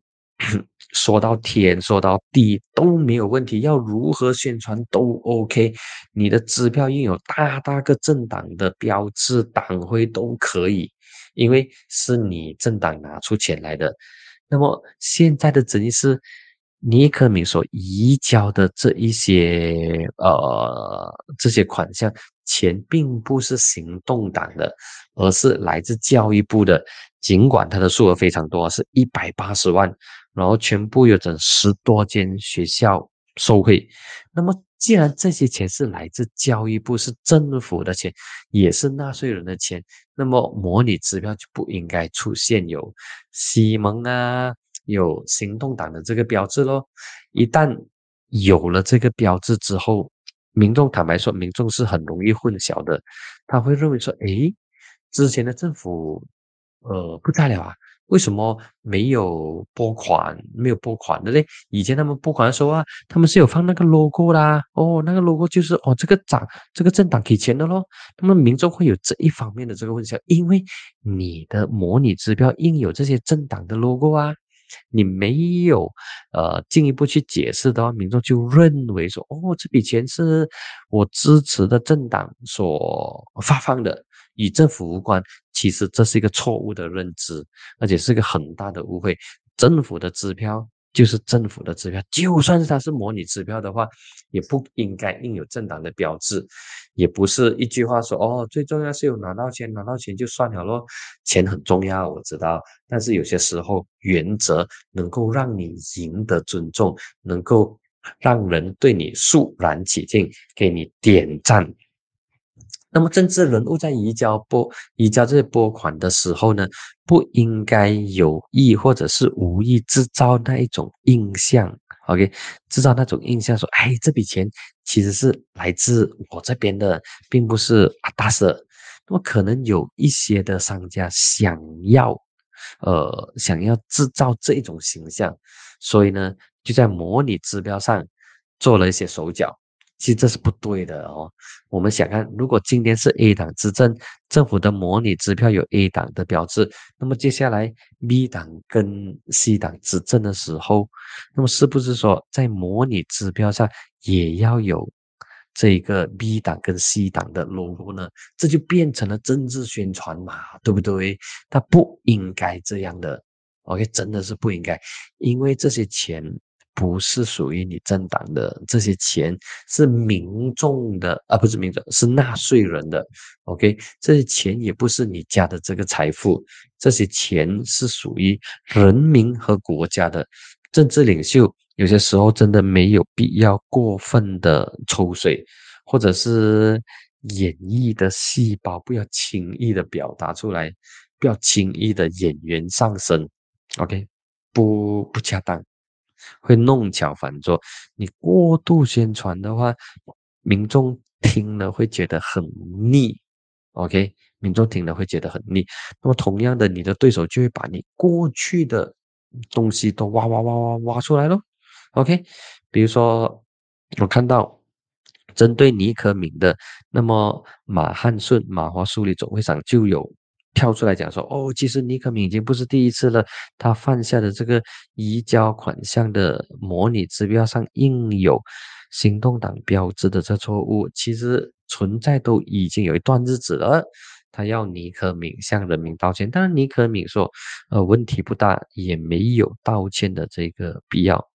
说到天，说到地都没有问题，要如何宣传都 OK。你的支票印有大大个政党的标志、党徽都可以，因为是你政党拿出钱来的。那么现在的争议是，尼克敏所移交的这一些呃这些款项钱，并不是行动党的，而是来自教育部的。尽管它的数额非常多，是一百八十万。然后全部有整十多间学校受贿，那么既然这些钱是来自教育部，是政府的钱，也是纳税人的钱，那么模拟支票就不应该出现有西蒙啊，有行动党的这个标志咯。一旦有了这个标志之后，民众坦白说，民众是很容易混淆的，他会认为说，诶，之前的政府呃不在了啊。为什么没有拨款？没有拨款的嘞？以前他们拨款的时候啊，他们是有放那个 logo 啦。哦，那个 logo 就是哦，这个党这个政党给钱的咯。那么民众会有这一方面的这个问题，因为你的模拟支票印有这些政党的 logo 啊，你没有呃进一步去解释的话，民众就认为说，哦，这笔钱是我支持的政党所发放的。与政府无关，其实这是一个错误的认知，而且是一个很大的误会。政府的支票就是政府的支票，就算是它是模拟支票的话，也不应该印有政党的标志，也不是一句话说哦，最重要是有拿到钱，拿到钱就算了咯。钱很重要，我知道，但是有些时候原则能够让你赢得尊重，能够让人对你肃然起敬，给你点赞。那么政治人物在移交拨移交这些拨款的时候呢，不应该有意或者是无意制造那一种印象，OK，制造那种印象说，哎，这笔钱其实是来自我这边的，并不是阿大社。那么可能有一些的商家想要，呃，想要制造这一种形象，所以呢，就在模拟指标上做了一些手脚。其实这是不对的哦。我们想看，如果今天是 A 党执政，政府的模拟支票有 A 党的标志，那么接下来 B 党跟 C 党执政的时候，那么是不是说在模拟支票上也要有这个 B 党跟 C 党的 logo 呢？这就变成了政治宣传嘛，对不对？它不应该这样的，OK，真的是不应该，因为这些钱不是属于你政党的，这些钱是民众的啊，不是民众，是纳税人的。OK，这些钱也不是你家的这个财富，这些钱是属于人民和国家的。政治领袖有些时候真的没有必要过分的抽水，或者是演绎的细胞不要轻易的表达出来，不要轻易的演员上身。OK，不不恰当。会弄巧反拙，你过度宣传的话，民众听了会觉得很腻。OK，民众听了会觉得很腻。那么同样的，你的对手就会把你过去的东西都挖挖挖挖挖出来咯。OK，比如说我看到针对尼克敏的，那么马汉顺马华书理总会长就有。跳出来讲说，哦，其实尼克敏已经不是第一次了，他犯下的这个移交款项的模拟支票上印有行动党标志的这错误，其实存在都已经有一段日子了。他要尼克敏向人民道歉，但是尼克敏说，呃，问题不大，也没有道歉的这个必要。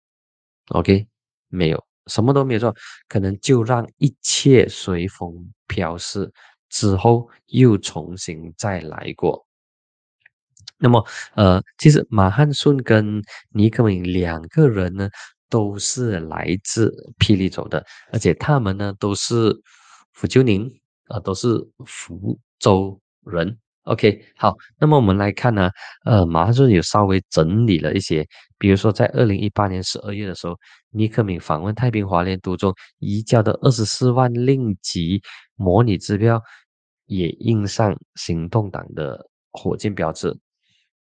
OK，没有，什么都没有做，可能就让一切随风飘逝。之后又重新再来过。那么，呃，其实马汉顺跟尼克敏两个人呢，都是来自霹雳州的，而且他们呢都是福州宁啊，都是福州人。OK，好，那么我们来看呢，呃，马汉顺有稍微整理了一些，比如说在二零一八年十二月的时候，尼克敏访问太平华联都中移交的二十四万令吉模拟支票，也印上行动党的火箭标志。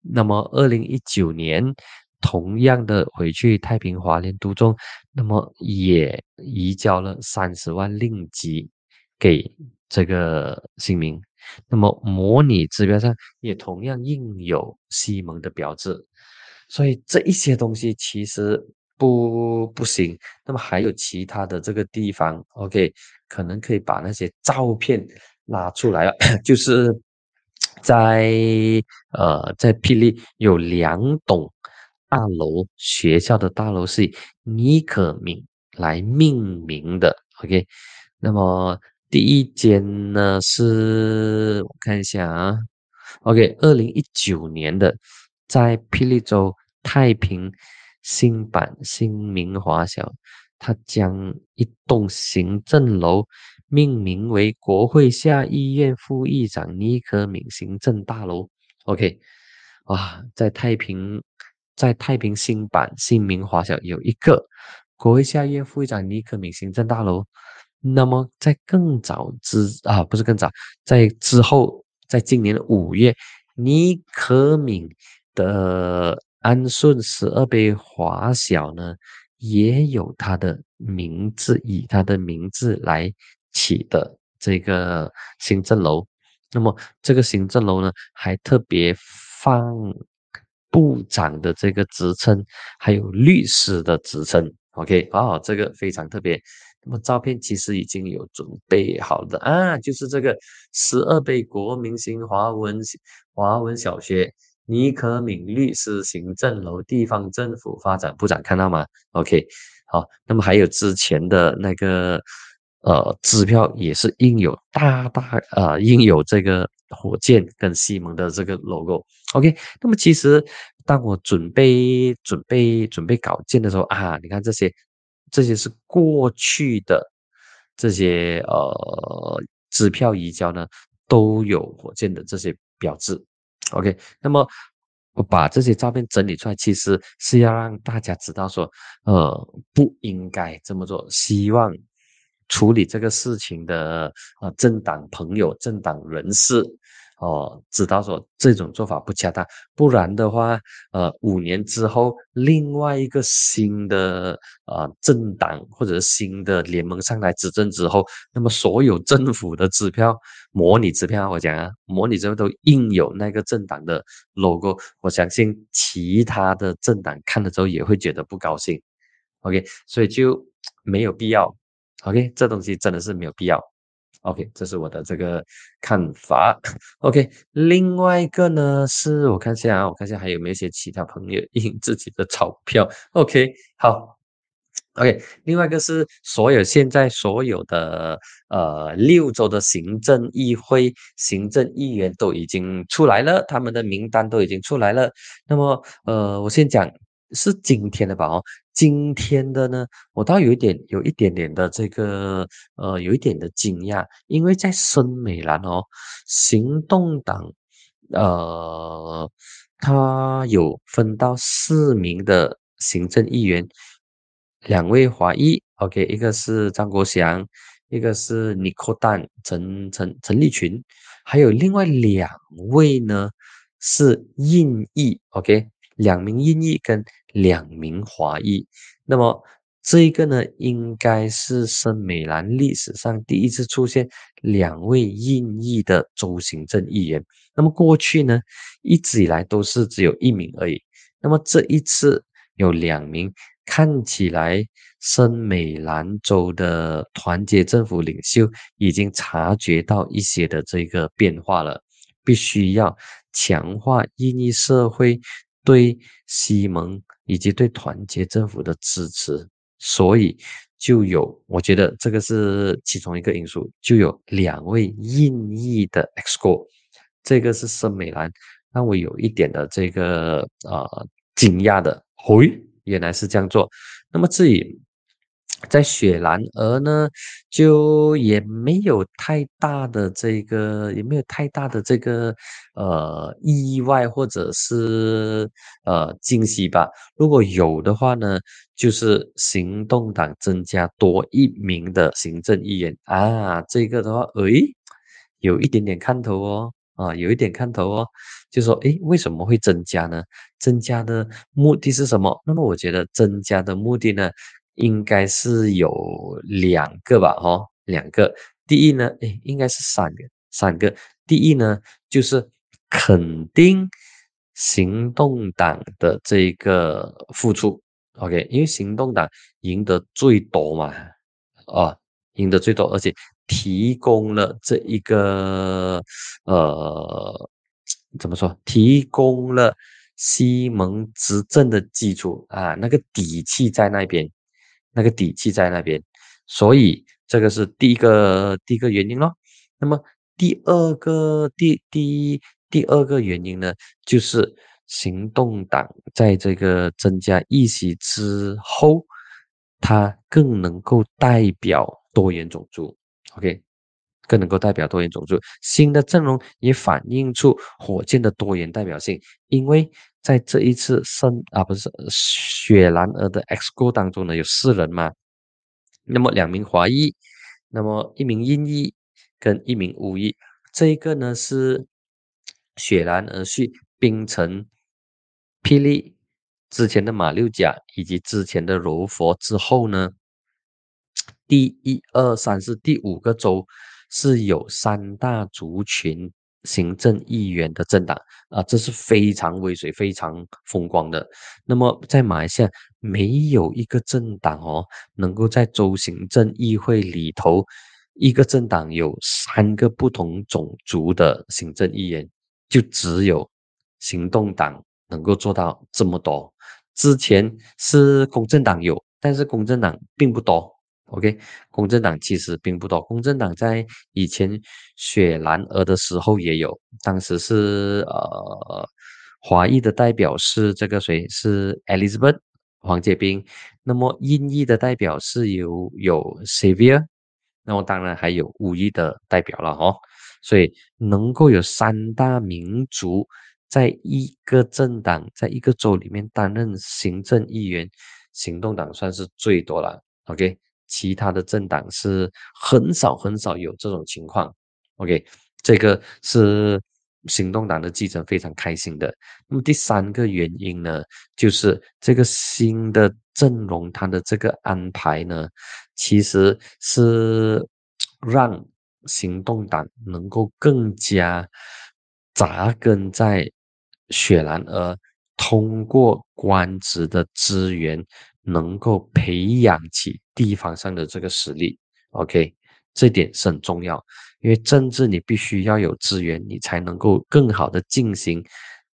那么二零一九年，同样的回去太平华联都中，那么也移交了三十万令吉给这个姓名。那么模拟指标上也同样印有西蒙的标志，所以这一些东西其实不不行。那么还有其他的这个地方，OK，可能可以把那些照片拉出来了，就是在呃在霹雳有两栋大楼，学校的大楼是以尼可敏来命名的，OK，那么。第一间呢是我看一下啊，OK，二零一九年的，在霹雳州太平新版新明华小，它将一栋行政楼命名为国会下议院副议长尼克敏行政大楼。OK，啊，在太平在太平新版新民华小有一个国会下议院副议长尼克敏行政大楼。那么在更早之啊，不是更早，在之后，在今年的五月，尼可敏的安顺十二杯华小呢，也有他的名字，以他的名字来起的这个行政楼。那么这个行政楼呢，还特别放部长的这个职称，还有律师的职称。OK，哦，这个非常特别。那么照片其实已经有准备好的啊，就是这个十二倍国民型华文华文小学尼可敏律师行政楼地方政府发展部长看到吗？OK，好，那么还有之前的那个呃支票也是印有大大呃印有这个火箭跟西蒙的这个 logo。OK，那么其实当我准备准备准备稿件的时候啊，你看这些。这些是过去的这些呃支票移交呢，都有火箭的这些标志。OK，那么我把这些照片整理出来，其实是要让大家知道说，呃，不应该这么做。希望处理这个事情的呃政党朋友、政党人士。哦，知道说这种做法不恰当，不然的话，呃，五年之后，另外一个新的呃政党或者新的联盟上来执政之后，那么所有政府的支票、模拟支票，我讲啊，模拟支票都印有那个政党的 logo，我相信其他的政党看了之后也会觉得不高兴。OK，所以就没有必要。OK，这东西真的是没有必要。OK，这是我的这个看法。OK，另外一个呢，是我看一下啊，我看一下还有没有一些其他朋友 印自己的钞票。OK，好。OK，另外一个是所有现在所有的呃六州的行政议会行政议员都已经出来了，他们的名单都已经出来了。那么呃，我先讲是今天的吧哦，今天的呢，我倒有一点有一点点的这个呃有一点的惊讶，因为在森美兰哦，行动党呃，他有分到四名的行政议员。两位华裔，OK，一个是张国祥，一个是尼克丹陈陈陈立群，还有另外两位呢是印裔，OK，两名印裔跟两名华裔。那么这一个呢，应该是森美兰历史上第一次出现两位印裔的州行政议员。那么过去呢，一直以来都是只有一名而已。那么这一次有两名。看起来，森美兰州的团结政府领袖已经察觉到一些的这个变化了，必须要强化印尼社会对西蒙以及对团结政府的支持，所以就有，我觉得这个是其中一个因素，就有两位印裔的 X 国，这个是圣美兰让我有一点的这个呃惊讶的，回。原来是这样做，那么至于在雪兰莪呢，就也没有太大的这个，也没有太大的这个呃意外或者是呃惊喜吧。如果有的话呢，就是行动党增加多一名的行政议员啊，这个的话，诶，有一点点看头哦。啊，有一点看头哦，就说，诶，为什么会增加呢？增加的目的是什么？那么我觉得增加的目的呢，应该是有两个吧，哦，两个。第一呢，诶，应该是三个，三个。第一呢，就是肯定行动党的这个付出，OK，因为行动党赢得最多嘛，啊，赢得最多，而且。提供了这一个呃，怎么说？提供了西蒙执政的基础啊，那个底气在那边，那个底气在那边，所以这个是第一个第一个原因咯。那么第二个第第第二个原因呢，就是行动党在这个增加议席之后，它更能够代表多元种族。OK，更能够代表多元种族。新的阵容也反映出火箭的多元代表性，因为在这一次圣啊不是雪兰莪的 XGO 当中呢，有四人嘛，那么两名华裔，那么一名印裔跟一名巫裔，这一个呢是雪兰莪系冰城、霹雳之前的马六甲以及之前的柔佛之后呢。第一、二、三是第五个州是有三大族群行政议员的政党啊，这是非常威水、非常风光的。那么在马来西亚没有一个政党哦，能够在州行政议会里头一个政党有三个不同种族的行政议员，就只有行动党能够做到这么多。之前是公正党有，但是公正党并不多。OK，公正党其实并不多。公正党在以前雪兰莪的时候也有，当时是呃华裔的代表是这个谁是 Elizabeth 黄杰斌，那么印裔的代表是有有 Xavier，那么当然还有五裔的代表了哦。所以能够有三大民族在一个政党在一个州里面担任行政议员，行动党算是最多了。OK。其他的政党是很少很少有这种情况，OK，这个是行动党的继承非常开心的。那么第三个原因呢，就是这个新的阵容它的这个安排呢，其实是让行动党能够更加扎根在雪兰莪，通过官职的资源。能够培养起地方上的这个实力，OK，这点是很重要。因为政治你必须要有资源，你才能够更好的进行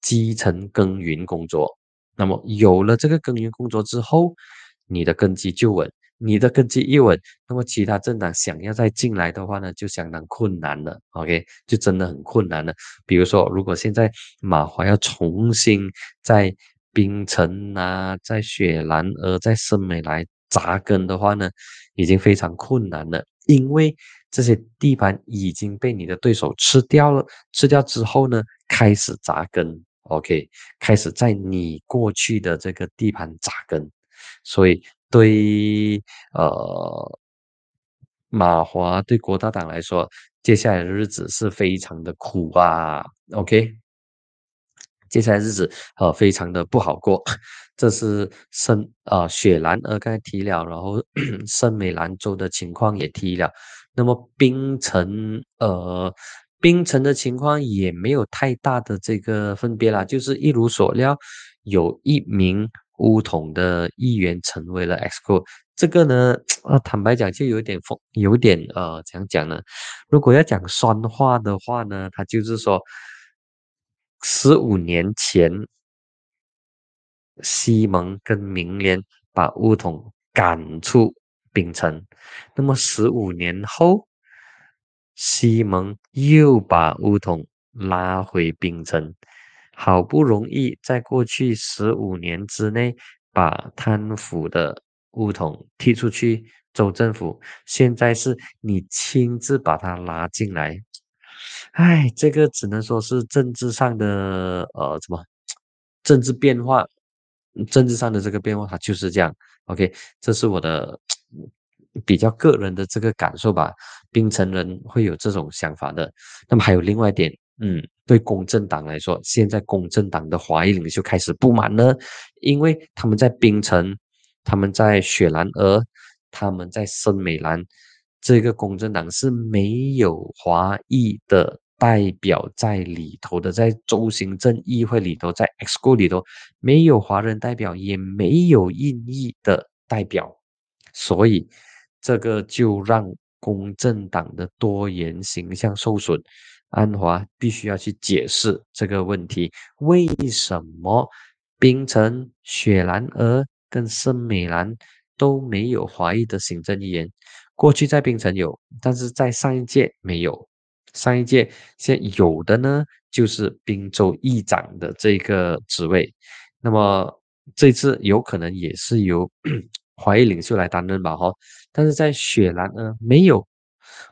基层耕耘工作。那么有了这个耕耘工作之后，你的根基就稳。你的根基一稳，那么其他政党想要再进来的话呢，就相当困难了。OK，就真的很困难了。比如说，如果现在马华要重新在槟城啊，在雪兰莪、在森美来扎根的话呢，已经非常困难了，因为这些地盘已经被你的对手吃掉了。吃掉之后呢，开始扎根。OK，开始在你过去的这个地盘扎根，所以。对，呃，马华对国大党来说，接下来的日子是非常的苦啊。OK，接下来日子呃非常的不好过。这是圣呃雪兰莪刚才提了，然后 圣美兰州的情况也提了。那么冰城呃冰城的情况也没有太大的这个分别啦，就是一如所料，有一名。乌统的议员成为了 XCO 这个呢，呃，坦白讲就有点风，有点呃，怎样讲呢？如果要讲酸话的话呢，他就是说，十五年前，西蒙跟明联把乌统赶出槟城，那么十五年后，西蒙又把乌统拉回槟城。好不容易在过去十五年之内把贪腐的乌统踢出去，州政府现在是你亲自把他拉进来，哎，这个只能说是政治上的呃，什么政治变化，政治上的这个变化，它就是这样。OK，这是我的比较个人的这个感受吧。槟城人会有这种想法的。那么还有另外一点。嗯，对公正党来说，现在公正党的华裔领袖开始不满了，因为他们在槟城，他们在雪兰莪，他们在森美兰，这个公正党是没有华裔的代表在里头的，在州行政议会里头，在 X 国里头没有华人代表，也没有印裔的代表，所以这个就让公正党的多元形象受损。安华必须要去解释这个问题：为什么槟城、雪兰莪跟圣美兰都没有华裔的行政议员？过去在槟城有，但是在上一届没有。上一届现有的呢，就是滨州议长的这个职位。那么这次有可能也是由 华裔领袖来担任吧？哈，但是在雪兰呢没有。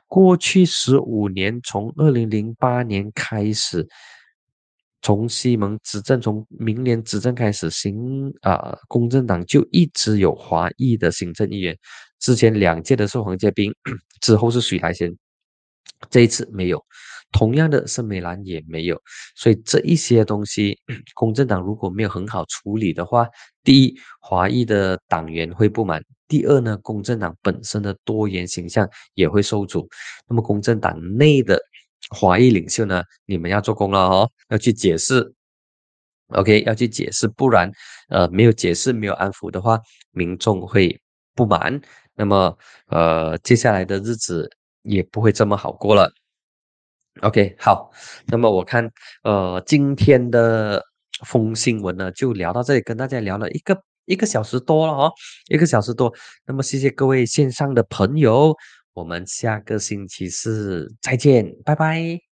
过去十五年，从二零零八年开始，从西蒙执政，从明年执政开始，行啊，公正党就一直有华裔的行政议员。之前两届的是黄建斌，之后是许台先，这一次没有。同样的，圣美兰也没有。所以这一些东西，公正党如果没有很好处理的话，第一，华裔的党员会不满。第二呢，公正党本身的多元形象也会受阻。那么，公正党内的华裔领袖呢，你们要做工了哦，要去解释，OK，要去解释，不然，呃，没有解释，没有安抚的话，民众会不满。那么，呃，接下来的日子也不会这么好过了。OK，好，那么我看，呃，今天的风新闻呢，就聊到这里，跟大家聊了一个。一个小时多了哦，一个小时多。那么谢谢各位线上的朋友，我们下个星期四再见，拜拜。